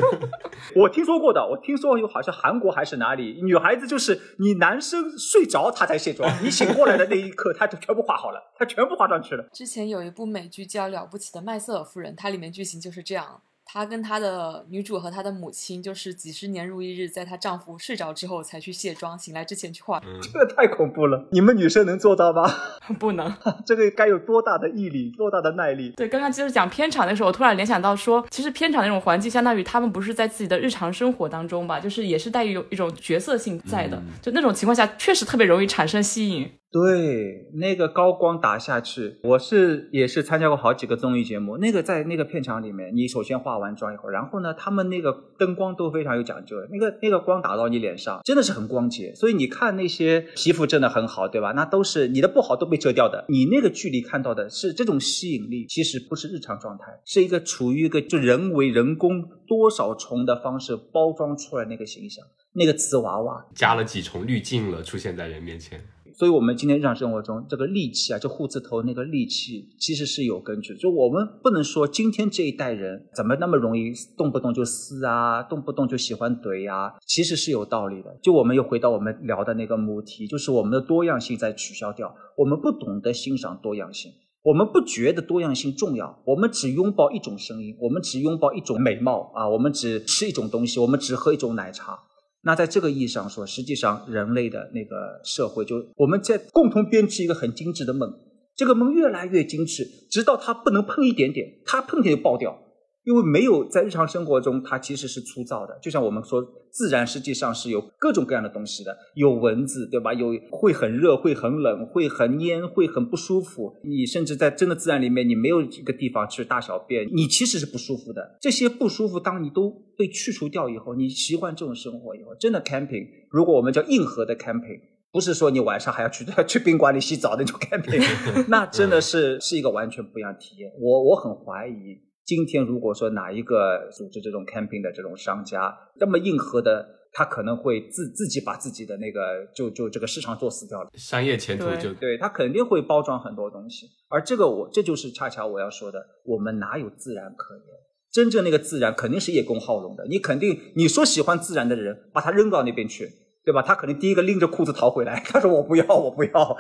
我听说过的，我听说有好像韩国还是哪里，女孩子就是你男生睡着她才卸妆，你醒过来的那一刻，她就全部化好了，她全部化上去了。之前有一部美剧叫《了不起的麦瑟尔夫人》，它里面剧情就是这样。她跟她的女主和她的母亲，就是几十年如一日，在她丈夫睡着之后才去卸妆，醒来之前去化。这个太恐怖了，你们女生能做到吗？不能，这个该有多大的毅力，多大的耐力？对，刚刚就是讲片场的时候，我突然联想到说，其实片场那种环境，相当于他们不是在自己的日常生活当中吧，就是也是带有一种角色性在的，就那种情况下，确实特别容易产生吸引。对，那个高光打下去，我是也是参加过好几个综艺节目。那个在那个片场里面，你首先化完妆以后，然后呢，他们那个灯光都非常有讲究的，那个那个光打到你脸上，真的是很光洁。所以你看那些皮肤真的很好，对吧？那都是你的不好都被遮掉的。你那个距离看到的是这种吸引力，其实不是日常状态，是一个处于一个就人为人工多少重的方式包装出来那个形象，那个瓷娃娃加了几重滤镜了，出现在人面前。所以，我们今天日常生活中这个戾气啊，就护字头那个戾气，其实是有根据。就我们不能说今天这一代人怎么那么容易动不动就撕啊，动不动就喜欢怼呀，其实是有道理的。就我们又回到我们聊的那个母题，就是我们的多样性在取消掉，我们不懂得欣赏多样性，我们不觉得多样性重要，我们只拥抱一种声音，我们只拥抱一种美貌啊，我们只吃一种东西，我们只喝一种奶茶。那在这个意义上说，实际上人类的那个社会，就我们在共同编织一个很精致的梦，这个梦越来越精致，直到它不能碰一点点，它碰点就爆掉。因为没有在日常生活中，它其实是粗糙的。就像我们说，自然实际上是有各种各样的东西的，有蚊子，对吧？有会很热，会很冷，会很黏，会很不舒服。你甚至在真的自然里面，你没有一个地方去大小便，你其实是不舒服的。这些不舒服，当你都被去除掉以后，你习惯这种生活以后，真的 camping，如果我们叫硬核的 camping，不是说你晚上还要去 去宾馆里洗澡那种 camping，那真的是是一个完全不一样体验。我我很怀疑。今天如果说哪一个组织这种 camping 的这种商家这么硬核的，他可能会自自己把自己的那个就就这个市场做死掉了，商业前途就对他肯定会包装很多东西，而这个我这就是恰恰我要说的，我们哪有自然可言？真正那个自然肯定是叶公好龙的，你肯定你说喜欢自然的人，把他扔到那边去。对吧？他肯定第一个拎着裤子逃回来。他说：“我不要，我不要。”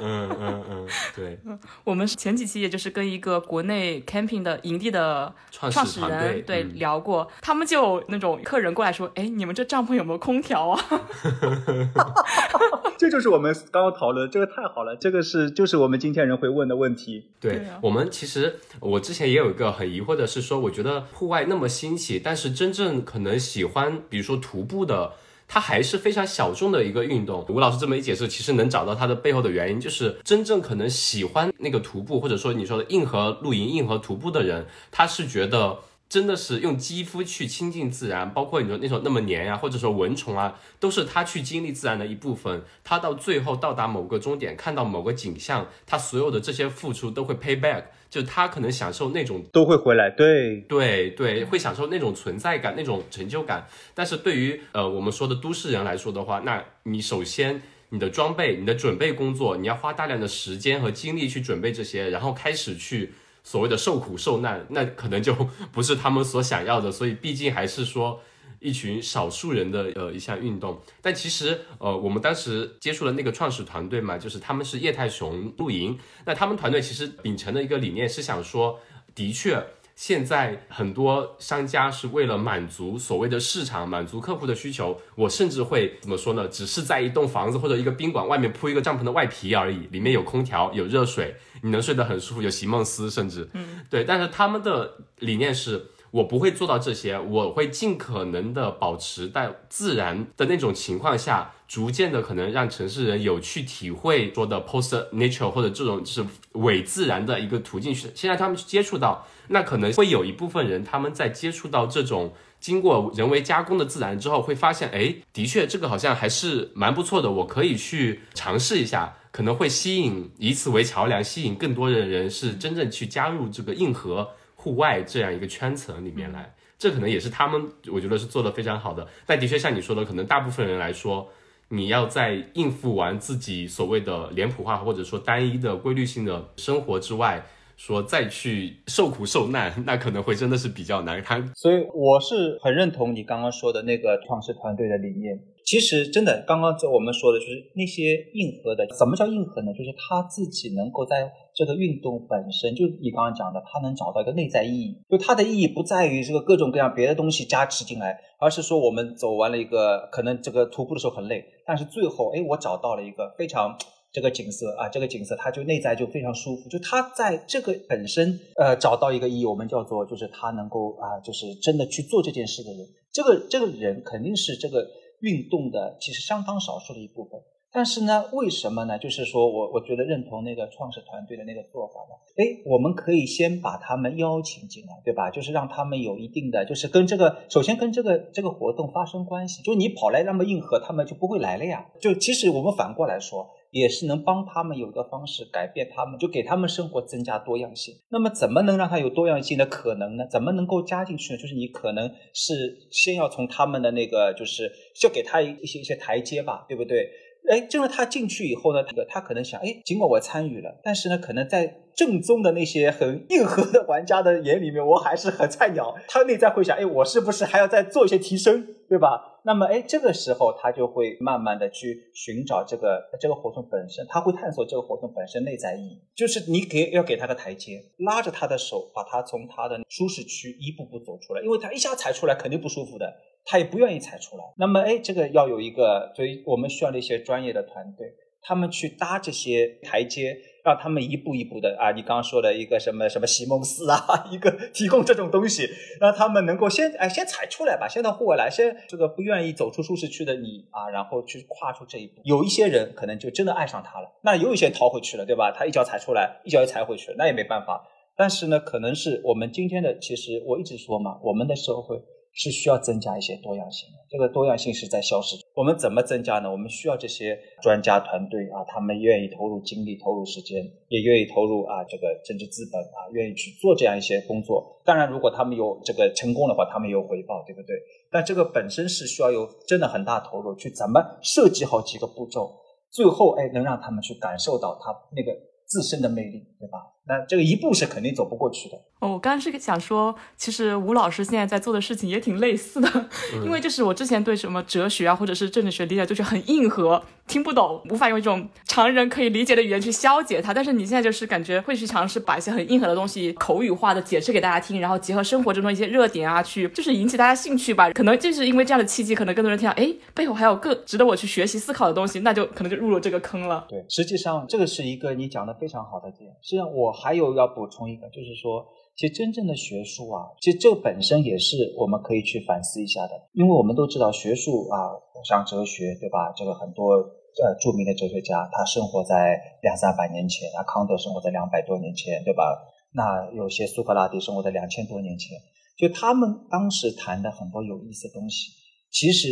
嗯嗯嗯，对。我们前几期也就是跟一个国内 camping 的营地的创始人对聊过，他们就那种客人过来说：“哎，你们这帐篷有没有空调啊？” 这就是我们刚刚讨论，这个太好了，这个是就是我们今天人会问的问题。对我们其实我之前也有一个很疑惑的是说，我觉得户外那么新奇，但是真正可能喜欢，比如说。徒步的，它还是非常小众的一个运动。吴老师这么一解释，其实能找到它的背后的原因，就是真正可能喜欢那个徒步，或者说你说的硬核露营、硬核徒步的人，他是觉得真的是用肌肤去亲近自然，包括你说那种那么黏呀，或者说蚊虫啊，都是他去经历自然的一部分。他到最后到达某个终点，看到某个景象，他所有的这些付出都会 pay back。就他可能享受那种都会回来，对对对，会享受那种存在感、那种成就感。但是对于呃我们说的都市人来说的话，那你首先你的装备、你的准备工作，你要花大量的时间和精力去准备这些，然后开始去所谓的受苦受难，那可能就 不是他们所想要的。所以毕竟还是说。一群少数人的呃一项运动，但其实呃我们当时接触的那个创始团队嘛，就是他们是液态熊露营。那他们团队其实秉承的一个理念是想说，的确现在很多商家是为了满足所谓的市场，满足客户的需求，我甚至会怎么说呢？只是在一栋房子或者一个宾馆外面铺一个帐篷的外皮而已，里面有空调，有热水，你能睡得很舒服，有席梦思，甚至嗯对。但是他们的理念是。我不会做到这些，我会尽可能的保持在自然的那种情况下，逐渐的可能让城市人有去体会说的 post nature 或者这种是伪自然的一个途径去，先让他们去接触到，那可能会有一部分人他们在接触到这种经过人为加工的自然之后，会发现，哎，的确这个好像还是蛮不错的，我可以去尝试一下。可能会吸引以此为桥梁，吸引更多的人是真正去加入这个硬核户外这样一个圈层里面来。这可能也是他们，我觉得是做的非常好的。但的确像你说的，可能大部分人来说，你要在应付完自己所谓的脸谱化或者说单一的规律性的生活之外。说再去受苦受难，那可能会真的是比较难堪。所以我是很认同你刚刚说的那个创始团队的理念。其实真的，刚刚这我们说的就是那些硬核的。什么叫硬核呢？就是他自己能够在这个运动本身，就你刚刚讲的，他能找到一个内在意义。就它的意义不在于这个各种各样别的东西加持进来，而是说我们走完了一个可能这个徒步的时候很累，但是最后哎，我找到了一个非常。这个景色啊，这个景色，它就内在就非常舒服。就他在这个本身，呃，找到一个意义，我们叫做就是他能够啊，就是真的去做这件事的人。这个这个人肯定是这个运动的其实相当少数的一部分。但是呢，为什么呢？就是说我我觉得认同那个创始团队的那个做法呢。哎，我们可以先把他们邀请进来，对吧？就是让他们有一定的，就是跟这个首先跟这个这个活动发生关系。就你跑来那么硬核，他们就不会来了呀。就其实我们反过来说。也是能帮他们有一个方式改变他们，就给他们生活增加多样性。那么怎么能让他有多样性的可能呢？怎么能够加进去呢？就是你可能是先要从他们的那个，就是就给他一些一些台阶吧，对不对？哎，这样他进去以后呢，他他可能想，哎，尽管我参与了，但是呢，可能在正宗的那些很硬核的玩家的眼里面，我还是很菜鸟。他内在会想，哎，我是不是还要再做一些提升，对吧？那么，哎，这个时候他就会慢慢的去寻找这个这个活动本身，他会探索这个活动本身内在意义，就是你给要给他个台阶，拉着他的手，把他从他的舒适区一步步走出来，因为他一下踩出来肯定不舒服的，他也不愿意踩出来。那么，哎，这个要有一个，所以我们需要那些专业的团队，他们去搭这些台阶。让他们一步一步的啊，你刚刚说的一个什么什么席梦思啊，一个提供这种东西，让他们能够先哎先踩出来吧，先到户外来，先这个不愿意走出舒适区的你啊，然后去跨出这一步。有一些人可能就真的爱上他了，那有一些逃回去了，对吧？他一脚踩出来，一脚又踩回去，那也没办法。但是呢，可能是我们今天的，其实我一直说嘛，我们的社会。是需要增加一些多样性的，这个多样性是在消失。我们怎么增加呢？我们需要这些专家团队啊，他们愿意投入精力、投入时间，也愿意投入啊这个政治资本啊，愿意去做这样一些工作。当然，如果他们有这个成功的话，他们有回报，对不对？但这个本身是需要有真的很大投入，去怎么设计好几个步骤，最后哎能让他们去感受到他那个自身的魅力，对吧？那这个一步是肯定走不过去的。哦，我刚刚是想说，其实吴老师现在在做的事情也挺类似的，因为就是我之前对什么哲学啊，或者是政治学理解就是很硬核，听不懂，无法用一种常人可以理解的语言去消解它。但是你现在就是感觉会去尝试把一些很硬核的东西口语化的解释给大家听，然后结合生活中的一些热点啊，去就是引起大家兴趣吧。可能就是因为这样的契机，可能更多人听到，哎，背后还有更值得我去学习思考的东西，那就可能就入了这个坑了。对，实际上这个是一个你讲的非常好的点。实际上我还有要补充一个，就是说。其实真正的学术啊，其实这本身也是我们可以去反思一下的，因为我们都知道学术啊，像哲学对吧？这个很多呃著名的哲学家，他生活在两三百年前，啊，康德生活在两百多年前，对吧？那有些苏格拉底生活在两千多年前，就他们当时谈的很多有意思的东西，其实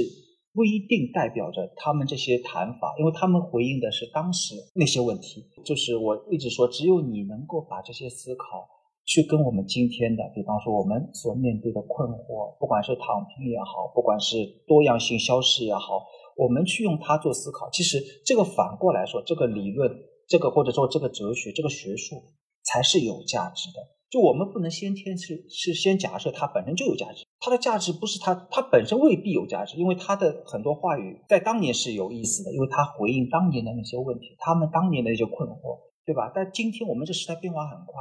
不一定代表着他们这些谈法，因为他们回应的是当时那些问题。就是我一直说，只有你能够把这些思考。去跟我们今天的，比方说我们所面对的困惑，不管是躺平也好，不管是多样性消失也好，我们去用它做思考。其实这个反过来说，这个理论，这个或者说这个哲学，这个学术才是有价值的。就我们不能先天是是先假设它本身就有价值，它的价值不是它它本身未必有价值，因为它的很多话语在当年是有意思的，因为它回应当年的那些问题，他们当年的那些困惑，对吧？但今天我们这时代变化很快。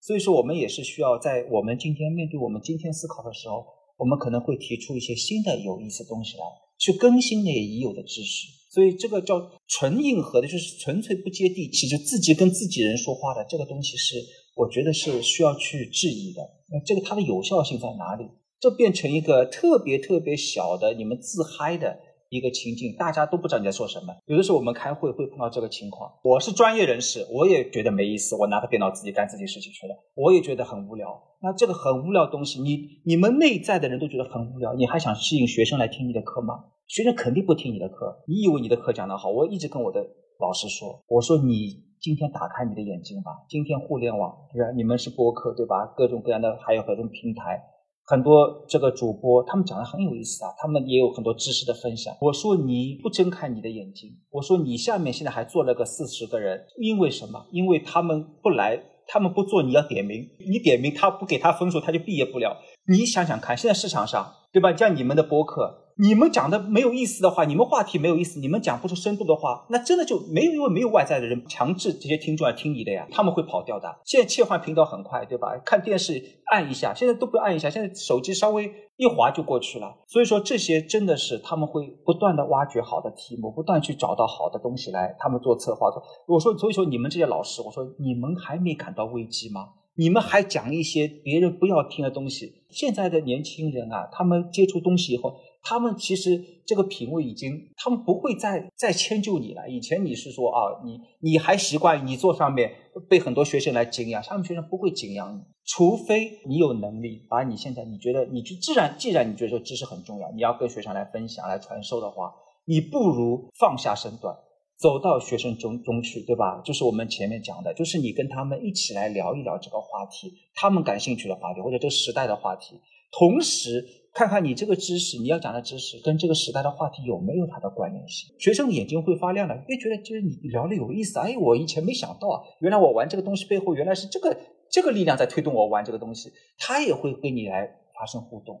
所以说，我们也是需要在我们今天面对我们今天思考的时候，我们可能会提出一些新的有意思的东西来，去更新那些已有的知识。所以，这个叫纯硬核的，就是纯粹不接地气，就自己跟自己人说话的这个东西，是我觉得是需要去质疑的。那这个它的有效性在哪里？这变成一个特别特别小的，你们自嗨的。一个情境，大家都不知道你在说什么。有的时候我们开会会碰到这个情况。我是专业人士，我也觉得没意思。我拿个电脑自己干自己事情去了，我也觉得很无聊。那这个很无聊的东西，你你们内在的人都觉得很无聊，你还想吸引学生来听你的课吗？学生肯定不听你的课。你以为你的课讲得好？我一直跟我的老师说，我说你今天打开你的眼睛吧，今天互联网，对吧？你们是播客，对吧？各种各样的，还有各种平台。很多这个主播，他们讲的很有意思啊，他们也有很多知识的分享。我说你不睁开你的眼睛，我说你下面现在还坐了个四十个人，因为什么？因为他们不来，他们不做，你要点名，你点名他不给他分数，他就毕业不了。你想想看，现在市场上，对吧？像你们的播客。你们讲的没有意思的话，你们话题没有意思，你们讲不出深度的话，那真的就没有因为没有外在的人强制这些听众来听你的呀，他们会跑掉的。现在切换频道很快，对吧？看电视按一下，现在都不按一下，现在手机稍微一滑就过去了。所以说这些真的是他们会不断的挖掘好的题目，不断去找到好的东西来，他们做策划的。我说，所以说你们这些老师，我说你们还没感到危机吗？你们还讲一些别人不要听的东西？现在的年轻人啊，他们接触东西以后。他们其实这个品味已经，他们不会再再迁就你了。以前你是说啊，你你还习惯你坐上面被很多学生来敬仰，他们学生不会敬仰你，除非你有能力把你现在你觉得你就既然既然你觉得说知识很重要，你要跟学生来分享来传授的话，你不如放下身段，走到学生中中去，对吧？就是我们前面讲的，就是你跟他们一起来聊一聊这个话题，他们感兴趣的话题或者这个时代的话题，同时。看看你这个知识，你要讲的知识跟这个时代的话题有没有它的关联性？学生眼睛会发亮的，越觉得就是你聊的有意思。哎，我以前没想到啊，原来我玩这个东西背后原来是这个这个力量在推动我玩这个东西，他也会跟你来发生互动。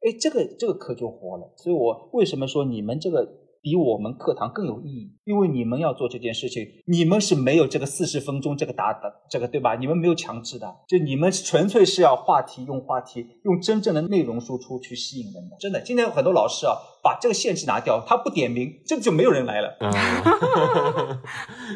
哎，这个这个课就活了。所以我为什么说你们这个？比我们课堂更有意义，因为你们要做这件事情，你们是没有这个四十分钟这个答的这个对吧？你们没有强制的，就你们纯粹是要话题用话题用真正的内容输出去吸引人的。真的，今天有很多老师啊，把这个限制拿掉，他不点名，这就没有人来了。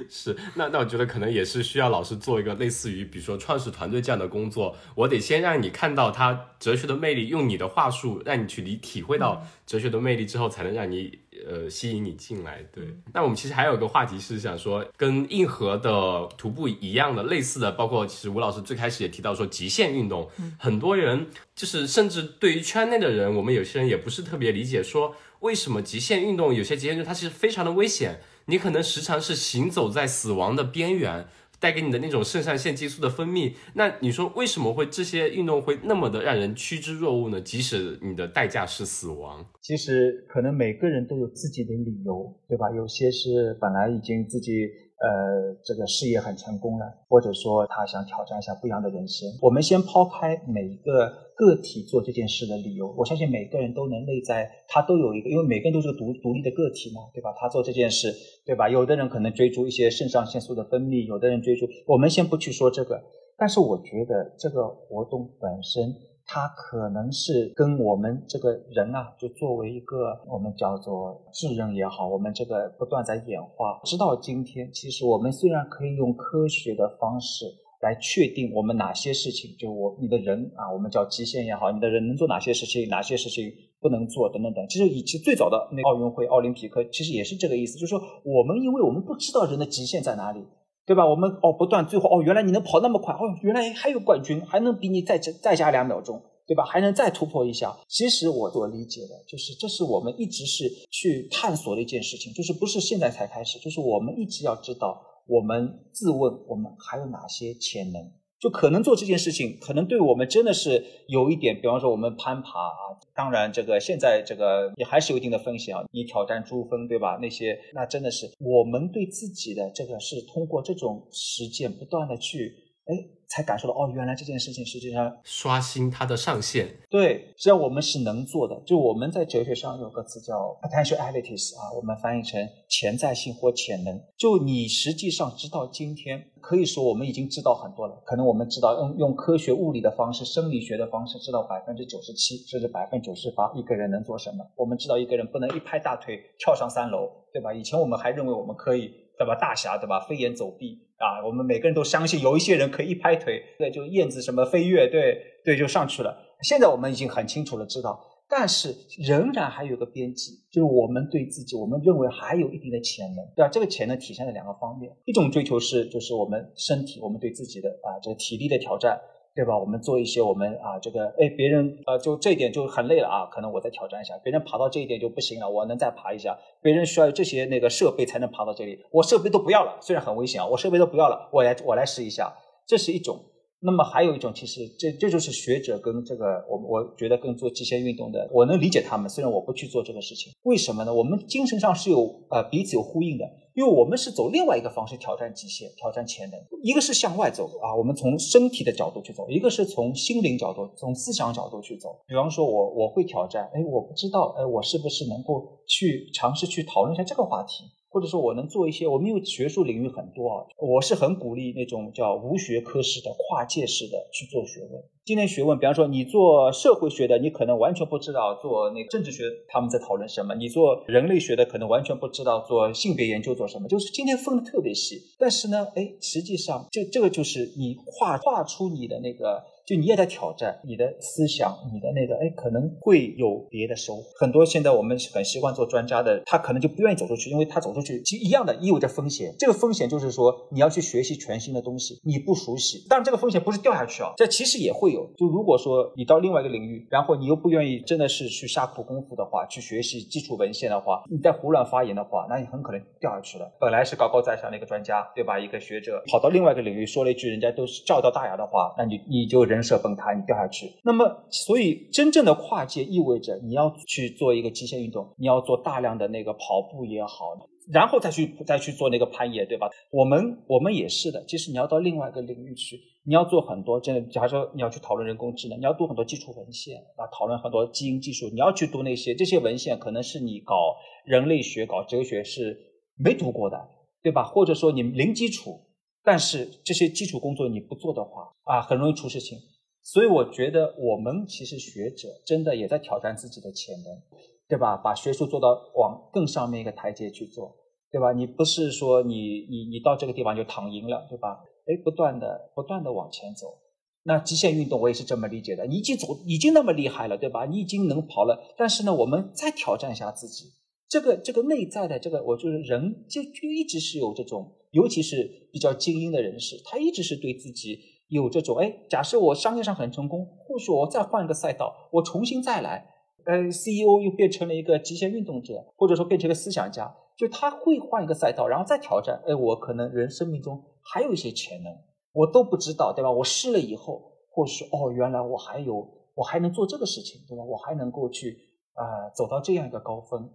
是，那那我觉得可能也是需要老师做一个类似于比如说创始团队这样的工作，我得先让你看到他哲学的魅力，用你的话术让你去理体会到哲学的魅力之后，才能让你。呃，吸引你进来，对。那我们其实还有个话题是想说，跟硬核的徒步一样的类似的，包括其实吴老师最开始也提到说极限运动，很多人就是甚至对于圈内的人，我们有些人也不是特别理解，说为什么极限运动有些极限运动它其实非常的危险，你可能时常是行走在死亡的边缘。带给你的那种肾上腺激素的分泌，那你说为什么会这些运动会那么的让人趋之若鹜呢？即使你的代价是死亡，其实可能每个人都有自己的理由，对吧？有些是本来已经自己。呃，这个事业很成功了，或者说他想挑战一下不一样的人生。我们先抛开每一个个体做这件事的理由，我相信每个人都能内在他都有一个，因为每个人都是独独立的个体嘛，对吧？他做这件事，对吧？有的人可能追逐一些肾上腺素的分泌，有的人追逐，我们先不去说这个，但是我觉得这个活动本身。它可能是跟我们这个人啊，就作为一个我们叫做智人也好，我们这个不断在演化，直到今天，其实我们虽然可以用科学的方式来确定我们哪些事情，就我你的人啊，我们叫极限也好，你的人能做哪些事情，哪些事情不能做等等等。其实以及最早的那奥运会、奥林匹克，其实也是这个意思，就是说我们因为我们不知道人的极限在哪里。对吧？我们哦，不断最后哦，原来你能跑那么快哦，原来还有冠军，还能比你再再加两秒钟，对吧？还能再突破一下。其实我所理解的就是，这是我们一直是去探索的一件事情，就是不是现在才开始，就是我们一直要知道，我们自问我们还有哪些潜能。就可能做这件事情，可能对我们真的是有一点，比方说我们攀爬啊，当然这个现在这个也还是有一定的风险啊。你挑战珠峰，对吧？那些那真的是我们对自己的这个是通过这种实践不断的去。哎，才感受到哦，原来这件事情实际上刷新它的上限。对，实际上我们是能做的。就我们在哲学上有个词叫 potentialities 啊，我们翻译成潜在性或潜能。就你实际上直到今天，可以说我们已经知道很多了。可能我们知道用用科学物理的方式、生理学的方式，知道百分之九十七甚至百分之九十八一个人能做什么。我们知道一个人不能一拍大腿跳上三楼，对吧？以前我们还认为我们可以。对吧？大侠对吧？飞檐走壁啊！我们每个人都相信有一些人可以一拍腿，对，就燕子什么飞跃，对对，就上去了。现在我们已经很清楚的知道，但是仍然还有个边际，就是我们对自己，我们认为还有一定的潜能，对吧？这个潜能体现在两个方面，一种追求是就是我们身体，我们对自己的啊这个体力的挑战。对吧？我们做一些我们啊，这个哎，别人呃，就这一点就很累了啊，可能我再挑战一下。别人爬到这一点就不行了，我能再爬一下。别人需要这些那个设备才能爬到这里，我设备都不要了，虽然很危险啊，我设备都不要了，我来我来试一下，这是一种。那么还有一种，其实这这就是学者跟这个我我觉得跟做极限运动的，我能理解他们，虽然我不去做这个事情，为什么呢？我们精神上是有呃彼此有呼应的，因为我们是走另外一个方式挑战极限、挑战潜能，一个是向外走啊，我们从身体的角度去走；一个是从心灵角度、从思想角度去走。比方说，我我会挑战，哎，我不知道，哎，我是不是能够去尝试去讨论一下这个话题？或者说我能做一些，我们因为学术领域很多啊，我是很鼓励那种叫无学科式的、跨界式的去做学问。今天学问，比方说你做社会学的，你可能完全不知道做那个政治学他们在讨论什么；你做人类学的，可能完全不知道做性别研究做什么。就是今天分的特别细，但是呢，哎，实际上这这个就是你跨跨出你的那个。就你也在挑战你的思想，你的那个，哎，可能会有别的收获。很多现在我们很习惯做专家的，他可能就不愿意走出去，因为他走出去其实一样的意味着风险。这个风险就是说你要去学习全新的东西，你不熟悉。但这个风险不是掉下去啊，这其实也会有。就如果说你到另外一个领域，然后你又不愿意真的是去下苦功夫的话，去学习基础文献的话，你在胡乱发言的话，那你很可能掉下去了。本来是高高在上的一个专家，对吧？一个学者跑到另外一个领域说了一句人家都是叫到大牙的话，那你你就。人人设崩塌，你掉下去。那么，所以真正的跨界意味着你要去做一个极限运动，你要做大量的那个跑步也好，然后再去再去做那个攀岩，对吧？我们我们也是的。其实你要到另外一个领域去，你要做很多。真的，假如说你要去讨论人工智能，你要读很多基础文献啊，讨论很多基因技术，你要去读那些这些文献，可能是你搞人类学、搞哲学是没读过的，对吧？或者说你零基础。但是这些基础工作你不做的话啊，很容易出事情。所以我觉得我们其实学者真的也在挑战自己的潜能，对吧？把学术做到往更上面一个台阶去做，对吧？你不是说你你你到这个地方就躺赢了，对吧？哎，不断的不断的往前走。那极限运动我也是这么理解的，你已经走已经那么厉害了，对吧？你已经能跑了，但是呢，我们再挑战一下自己。这个这个内在的这个，我就是人就就一直是有这种。尤其是比较精英的人士，他一直是对自己有这种哎，假设我商业上很成功，或许我再换一个赛道，我重新再来。呃，CEO 又变成了一个极限运动者，或者说变成了思想家，就他会换一个赛道，然后再挑战。哎，我可能人生命中还有一些潜能，我都不知道，对吧？我试了以后，或许哦，原来我还有，我还能做这个事情，对吧？我还能够去啊，走到这样一个高峰。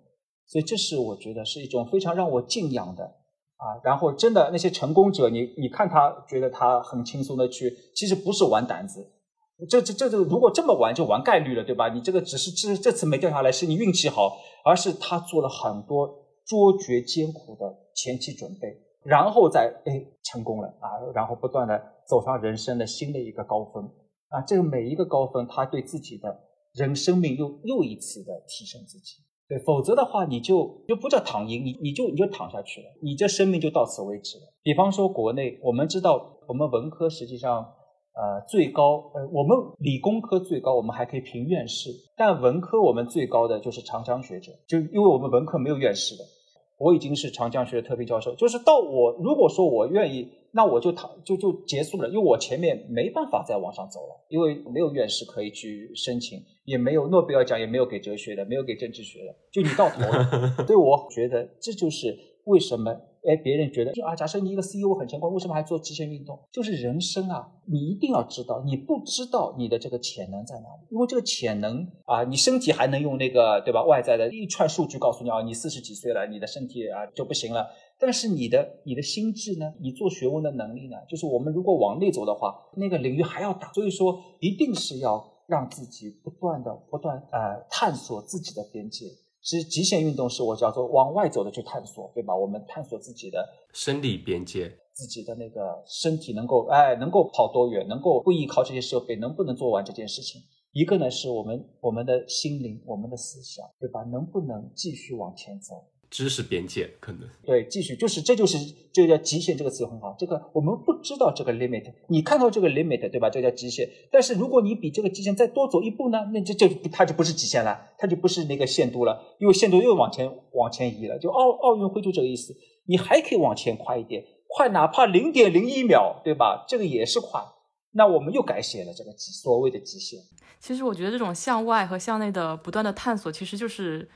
所以，这是我觉得是一种非常让我敬仰的。啊，然后真的那些成功者，你你看他觉得他很轻松的去，其实不是玩胆子，这这这这如果这么玩就玩概率了，对吧？你这个只是这这次没掉下来是你运气好，而是他做了很多卓绝艰苦的前期准备，然后再哎成功了啊，然后不断的走上人生的新的一个高峰啊，这个每一个高峰，他对自己的人生命又又一次的提升自己。对，否则的话，你就就不叫躺赢，你你就你就躺下去了，你这生命就到此为止了。比方说，国内我们知道，我们文科实际上，呃，最高，呃，我们理工科最高，我们还可以评院士，但文科我们最高的就是长江学者，就因为我们文科没有院士的。我已经是长江学的特聘教授，就是到我如果说我愿意，那我就躺就就结束了，因为我前面没办法再往上走了，因为没有院士可以去申请，也没有诺贝尔奖，也没有给哲学的，没有给政治学的，就你到头了。所以我觉得这就是为什么。哎，别人觉得啊，假设你一个 CEO 很成功，为什么还做极限运动？就是人生啊，你一定要知道，你不知道你的这个潜能在哪里，因为这个潜能啊，你身体还能用那个对吧？外在的一串数据告诉你啊，你四十几岁了，你的身体啊就不行了。但是你的你的心智呢，你做学问的能力呢，就是我们如果往内走的话，那个领域还要大。所以说，一定是要让自己不断的不断呃探索自己的边界。其实极限运动是我叫做往外走的去探索，对吧？我们探索自己的生理边界，自己的那个身体能够哎能够跑多远，能够不依靠这些设备，能不能做完这件事情？一个呢是我们我们的心灵，我们的思想，对吧？能不能继续往前走？知识边界可能对，继续就是这就是这个叫极限这个词很好。这个我们不知道这个 limit，你看到这个 limit 对吧？这叫极限。但是如果你比这个极限再多走一步呢，那这这它就不是极限了，它就不是那个限度了，因为限度又往前往前移了。就奥奥运会就这个意思，你还可以往前快一点，快哪怕零点零一秒，对吧？这个也是快。那我们又改写了这个极所谓的极限。其实我觉得这种向外和向内的不断的探索，其实就是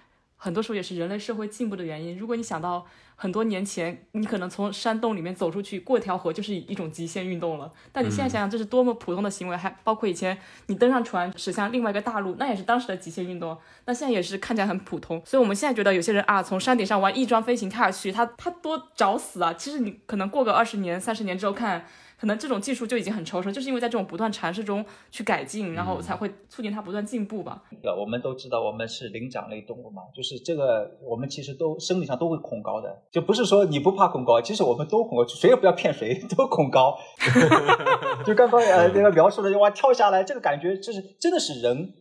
很多时候也是人类社会进步的原因。如果你想到很多年前，你可能从山洞里面走出去过条河就是一种极限运动了，但你现在想想，这是多么普通的行为，还包括以前你登上船驶向另外一个大陆，那也是当时的极限运动，那现在也是看起来很普通。所以我们现在觉得有些人啊，从山顶上玩翼装飞行跳下去，他他多找死啊！其实你可能过个二十年、三十年之后看。可能这种技术就已经很超声，就是因为在这种不断尝试中去改进，然后才会促进它不断进步吧。对，我们都知道我们是灵长类动物嘛，就是这个我们其实都生理上都会恐高的，就不是说你不怕恐高，其实我们都恐高，谁也不要骗谁，都恐高。就刚刚呃那个描述的，哇跳下来这个感觉，就是真的是人，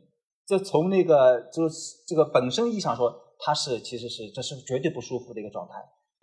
这从那个就是这个本身意义上说，它是其实是这是绝对不舒服的一个状态。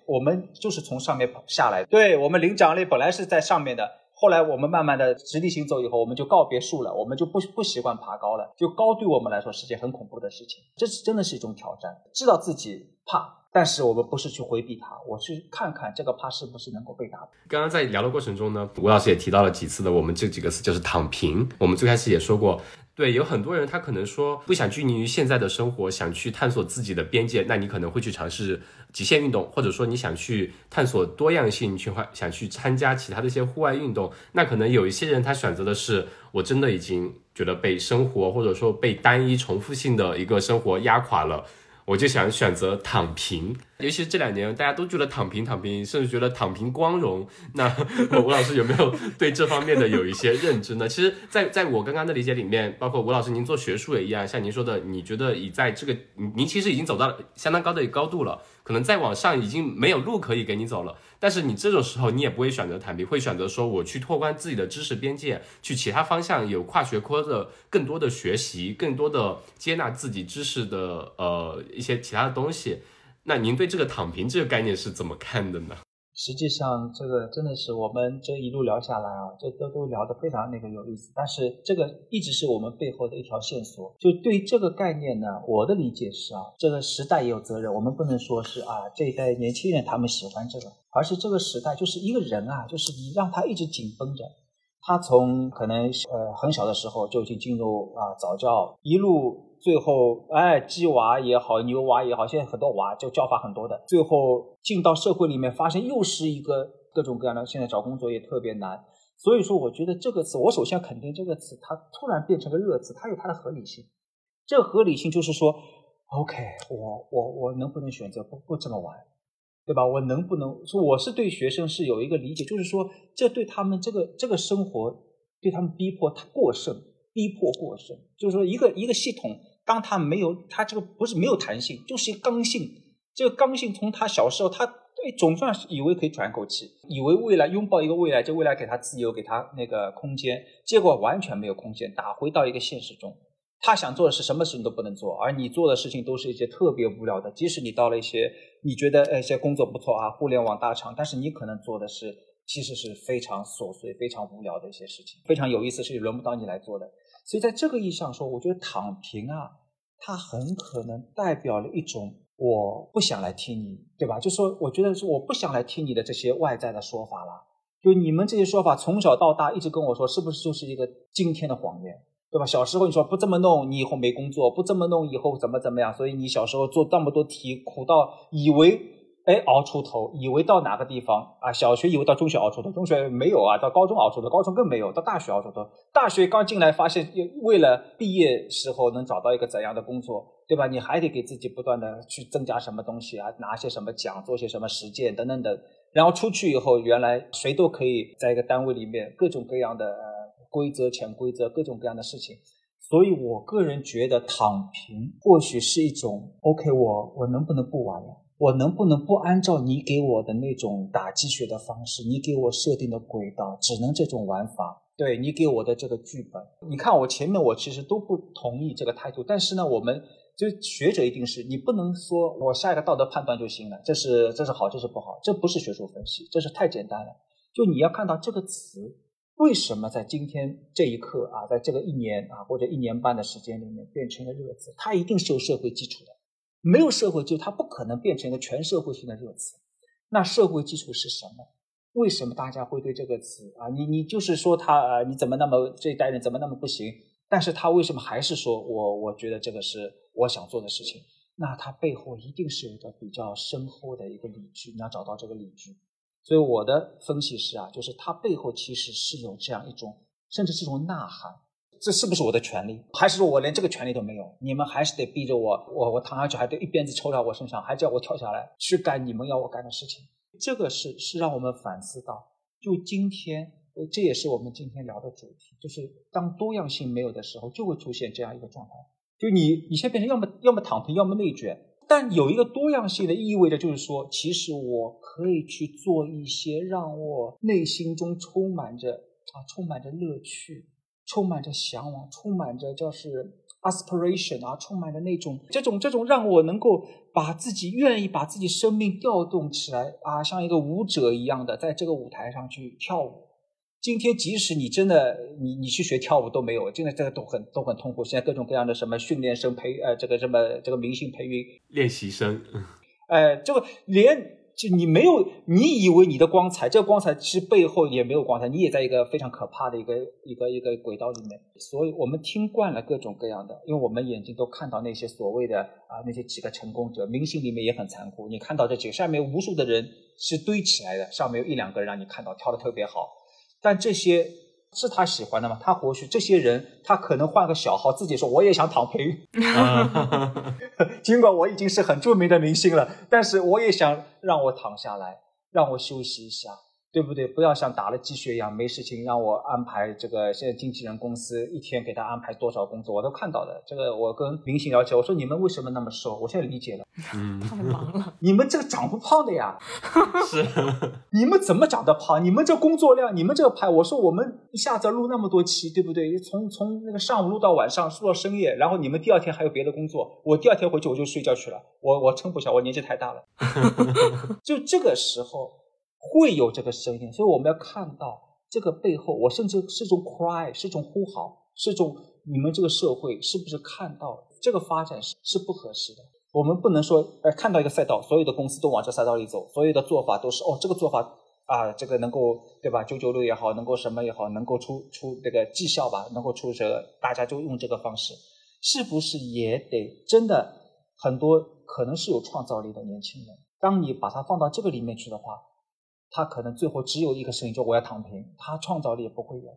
我们就是从上面下来，对我们灵长类本来是在上面的，后来我们慢慢的直立行走以后，我们就告别树了，我们就不不习惯爬高了，就高对我们来说是件很恐怖的事情，这是真的是一种挑战，知道自己怕。但是我们不是去回避它，我去看看这个怕是不是能够被打破。刚刚在聊的过程中呢，吴老师也提到了几次的我们这几个词，就是躺平。我们最开始也说过，对，有很多人他可能说不想拘泥于现在的生活，想去探索自己的边界，那你可能会去尝试极限运动，或者说你想去探索多样性，去换想去参加其他的一些户外运动。那可能有一些人他选择的是，我真的已经觉得被生活或者说被单一重复性的一个生活压垮了。我就想选择躺平，尤其是这两年，大家都觉得躺平躺平，甚至觉得躺平光荣。那 吴老师有没有对这方面的有一些认知呢？其实，在在我刚刚的理解里面，包括吴老师您做学术也一样，像您说的，你觉得已在这个您其实已经走到了相当高的高度了。可能再往上已经没有路可以给你走了，但是你这种时候你也不会选择躺平，会选择说我去拓宽自己的知识边界，去其他方向有跨学科的更多的学习，更多的接纳自己知识的呃一些其他的东西。那您对这个躺平这个概念是怎么看的呢？实际上，这个真的是我们这一路聊下来啊，这都都聊得非常那个有意思。但是这个一直是我们背后的一条线索。就对这个概念呢，我的理解是啊，这个时代也有责任。我们不能说是啊，这一代年轻人他们喜欢这个，而是这个时代就是一个人啊，就是你让他一直紧绷着，他从可能呃很小的时候就已经进入啊早教，一路。最后，哎，鸡娃也好，牛娃也好，现在很多娃就叫法很多的。最后进到社会里面，发现又是一个各种各样的，现在找工作也特别难。所以说，我觉得这个词，我首先肯定这个词，它突然变成个热词，它有它的合理性。这个合理性就是说，OK，我我我能不能选择不不这么玩，对吧？我能不能说我是对学生是有一个理解，就是说这对他们这个这个生活对他们逼迫他过剩，逼迫过剩，就是说一个一个系统。当他没有，他这个不是没有弹性，就是一个刚性。这个刚性从他小时候，他对总算是以为可以喘口气，以为未来拥抱一个未来，就未来给他自由，给他那个空间。结果完全没有空间，打回到一个现实中。他想做的是什么事情都不能做，而你做的事情都是一些特别无聊的。即使你到了一些你觉得呃一些工作不错啊，互联网大厂，但是你可能做的是其实是非常琐碎、非常无聊的一些事情，非常有意思，是轮不到你来做的。所以在这个意义上说，我觉得躺平啊，它很可能代表了一种我不想来听你，对吧？就说我觉得是我不想来听你的这些外在的说法了。就你们这些说法，从小到大一直跟我说，是不是就是一个惊天的谎言，对吧？小时候你说不这么弄，你以后没工作；不这么弄，以后怎么怎么样？所以你小时候做那么多题，苦到以为。哎，熬出头，以为到哪个地方啊？小学以为到中学熬出头，中学没有啊，到高中熬出头，高中更没有，到大学熬出头。大学刚进来，发现为了毕业时候能找到一个怎样的工作，对吧？你还得给自己不断的去增加什么东西啊，拿些什么奖，做些什么实践等等等。然后出去以后，原来谁都可以在一个单位里面各种各样的规则、潜规则，各种各样的事情。所以我个人觉得躺平或许是一种 OK，我我能不能不玩了？我能不能不按照你给我的那种打鸡血的方式，你给我设定的轨道，只能这种玩法？对你给我的这个剧本，你看我前面我其实都不同意这个态度，但是呢，我们就学者一定是你不能说我下一个道德判断就行了，这是这是好，这是不好，这不是学术分析，这是太简单了。就你要看到这个词为什么在今天这一刻啊，在这个一年啊或者一年半的时间里面变成了热词，它一定是有社会基础的。没有社会基础，它不可能变成一个全社会性的热词。那社会基础是什么？为什么大家会对这个词啊？你你就是说他呃，你怎么那么这一代人怎么那么不行？但是他为什么还是说我我觉得这个是我想做的事情？那他背后一定是有一个比较深厚的一个理据，你要找到这个理据。所以我的分析是啊，就是他背后其实是有这样一种，甚至是一种呐喊。这是不是我的权利？还是说我连这个权利都没有？你们还是得逼着我，我我躺下去，还得一鞭子抽到我身上，还叫我跳下来去干你们要我干的事情。这个是是让我们反思到，就今天，这也是我们今天聊的主题，就是当多样性没有的时候，就会出现这样一个状态，就你你现在变成要么要么躺平，要么内卷。但有一个多样性的意味着，就是说，其实我可以去做一些让我内心中充满着啊，充满着乐趣，充满着向往，充满着就是 aspiration 啊，充满着那种这种这种让我能够把自己愿意把自己生命调动起来啊，像一个舞者一样的在这个舞台上去跳舞。今天即使你真的你你去学跳舞都没有，真的这个都很都很痛苦。现在各种各样的什么训练生培呃这个什么这个明星培育练习生，呃这个连就你没有你以为你的光彩，这个光彩其实背后也没有光彩，你也在一个非常可怕的一个一个一个轨道里面。所以我们听惯了各种各样的，因为我们眼睛都看到那些所谓的啊那些几个成功者，明星里面也很残酷。你看到这几个下面无数的人是堆起来的，上面有一两个人让你看到跳的特别好。但这些是他喜欢的吗？他或许这些人，他可能换个小号，自己说我也想躺平。尽管我已经是很著名的明星了，但是我也想让我躺下来，让我休息一下。对不对？不要像打了鸡血一样，没事情让我安排这个。现在经纪人公司一天给他安排多少工作，我都看到的。这个我跟明星聊起，我说你们为什么那么瘦？我现在理解了。嗯，太忙了。你们这个长不胖的呀？是。你们怎么长得胖？你们这工作量，你们这个拍，我说我们一下子录那么多期，对不对？从从那个上午录到晚上，录到深夜，然后你们第二天还有别的工作，我第二天回去我就睡觉去了。我我撑不下，我年纪太大了。就这个时候。会有这个声音，所以我们要看到这个背后，我甚至是种 cry，是种呼号，是种你们这个社会是不是看到这个发展是是不合适的？我们不能说，呃，看到一个赛道，所有的公司都往这赛道里走，所有的做法都是哦，这个做法啊，这个能够对吧？九九六也好，能够什么也好，能够出出这个绩效吧，能够出这个，大家就用这个方式，是不是也得真的很多可能是有创造力的年轻人，当你把它放到这个里面去的话。他可能最后只有一个声音，就我要躺平，他创造力也不会有。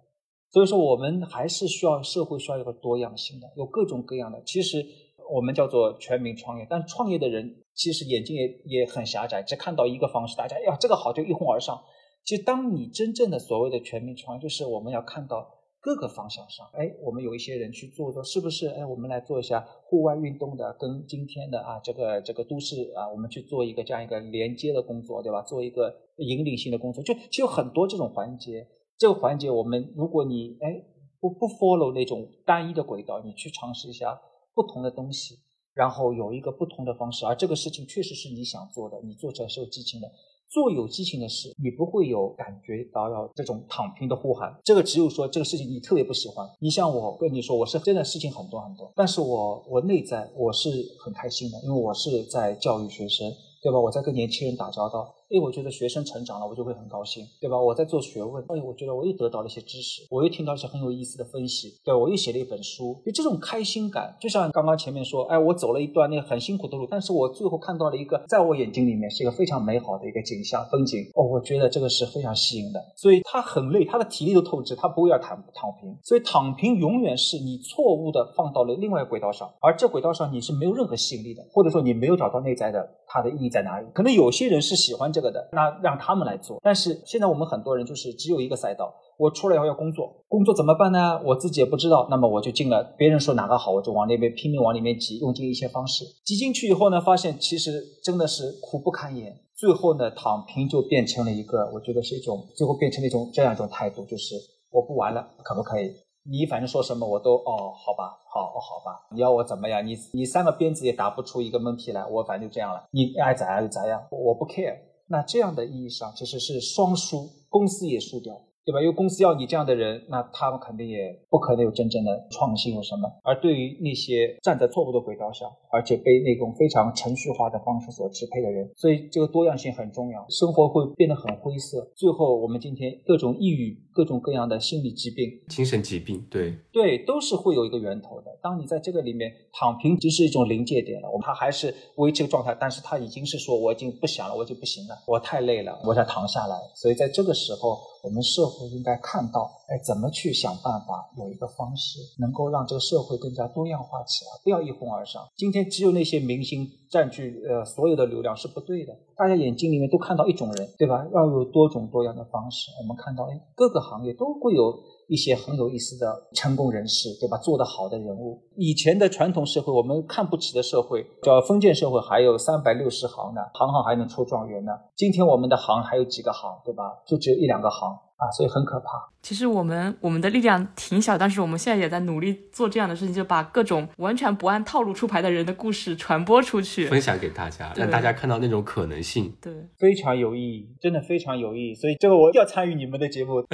所以说，我们还是需要社会需要一个多样性的，有各种各样的。其实我们叫做全民创业，但创业的人其实眼睛也也很狭窄，只看到一个方式，大家呀这个好就一哄而上。其实当你真正的所谓的全民创业，就是我们要看到。各个方向上，哎，我们有一些人去做做，是不是？哎，我们来做一下户外运动的，跟今天的啊，这个这个都市啊，我们去做一个这样一个连接的工作，对吧？做一个引领性的工作，就其实有很多这种环节。这个环节，我们如果你哎不不 follow 那种单一的轨道，你去尝试一下不同的东西，然后有一个不同的方式，而这个事情确实是你想做的，你做起来是有激情的。做有激情的事，你不会有感觉到要这种躺平的呼喊。这个只有说这个事情你特别不喜欢。你像我跟你说，我是真的事情很多很多，但是我我内在我是很开心的，因为我是在教育学生。对吧？我在跟年轻人打交道，哎，我觉得学生成长了，我就会很高兴，对吧？我在做学问，哎，我觉得我又得到了一些知识，我又听到一些很有意思的分析，对，我又写了一本书，就这种开心感，就像刚刚前面说，哎，我走了一段那个很辛苦的路，但是我最后看到了一个，在我眼睛里面是一个非常美好的一个景象风景，哦，我觉得这个是非常吸引的。所以他很累，他的体力都透支，他不会要躺躺平。所以躺平永远是你错误的放到了另外轨道上，而这轨道上你是没有任何吸引力的，或者说你没有找到内在的它的意义。在哪里？可能有些人是喜欢这个的，那让他们来做。但是现在我们很多人就是只有一个赛道，我出来以后要工作，工作怎么办呢？我自己也不知道。那么我就进了，别人说哪个好，我就往那边拼命往里面挤，用尽一些方式挤进去以后呢，发现其实真的是苦不堪言。最后呢，躺平就变成了一个，我觉得是一种，最后变成了一种这样一种态度，就是我不玩了，可不可以？你反正说什么我都哦，好吧，好哦，好吧，你要我怎么样？你你三个鞭子也打不出一个闷屁来，我反正就这样了。你爱咋样就咋样，我不 care。那这样的意义上其实是双输，公司也输掉，对吧？因为公司要你这样的人，那他们肯定也不可能有真正的创新有什么。而对于那些站在错误的轨道上，而且被那种非常程序化的方式所支配的人，所以这个多样性很重要。生活会变得很灰色，最后我们今天各种抑郁、各种各样的心理疾病、精神疾病，对对，都是会有一个源头的。当你在这个里面躺平，已经是一种临界点了。我们他还是维持状态，但是他已经是说我已经不想了，我已经不行了，我太累了，我想躺下来。所以在这个时候。我们社会应该看到，哎，怎么去想办法有一个方式，能够让这个社会更加多样化起来，不要一哄而上。今天只有那些明星占据呃所有的流量是不对的，大家眼睛里面都看到一种人，对吧？要有多种多样的方式。我们看到，哎，各个行业都会有。一些很有意思的成功人士，对吧？做得好的人物。以前的传统社会，我们看不起的社会，叫封建社会，还有三百六十行呢，行行还能出状元呢。今天我们的行还有几个行，对吧？就只有一两个行。啊，所以很可怕。其实我们我们的力量挺小，但是我们现在也在努力做这样的事情，就把各种完全不按套路出牌的人的故事传播出去，分享给大家，让大家看到那种可能性。对，非常有意义，真的非常有意义。所以这个我要参与你们的节目，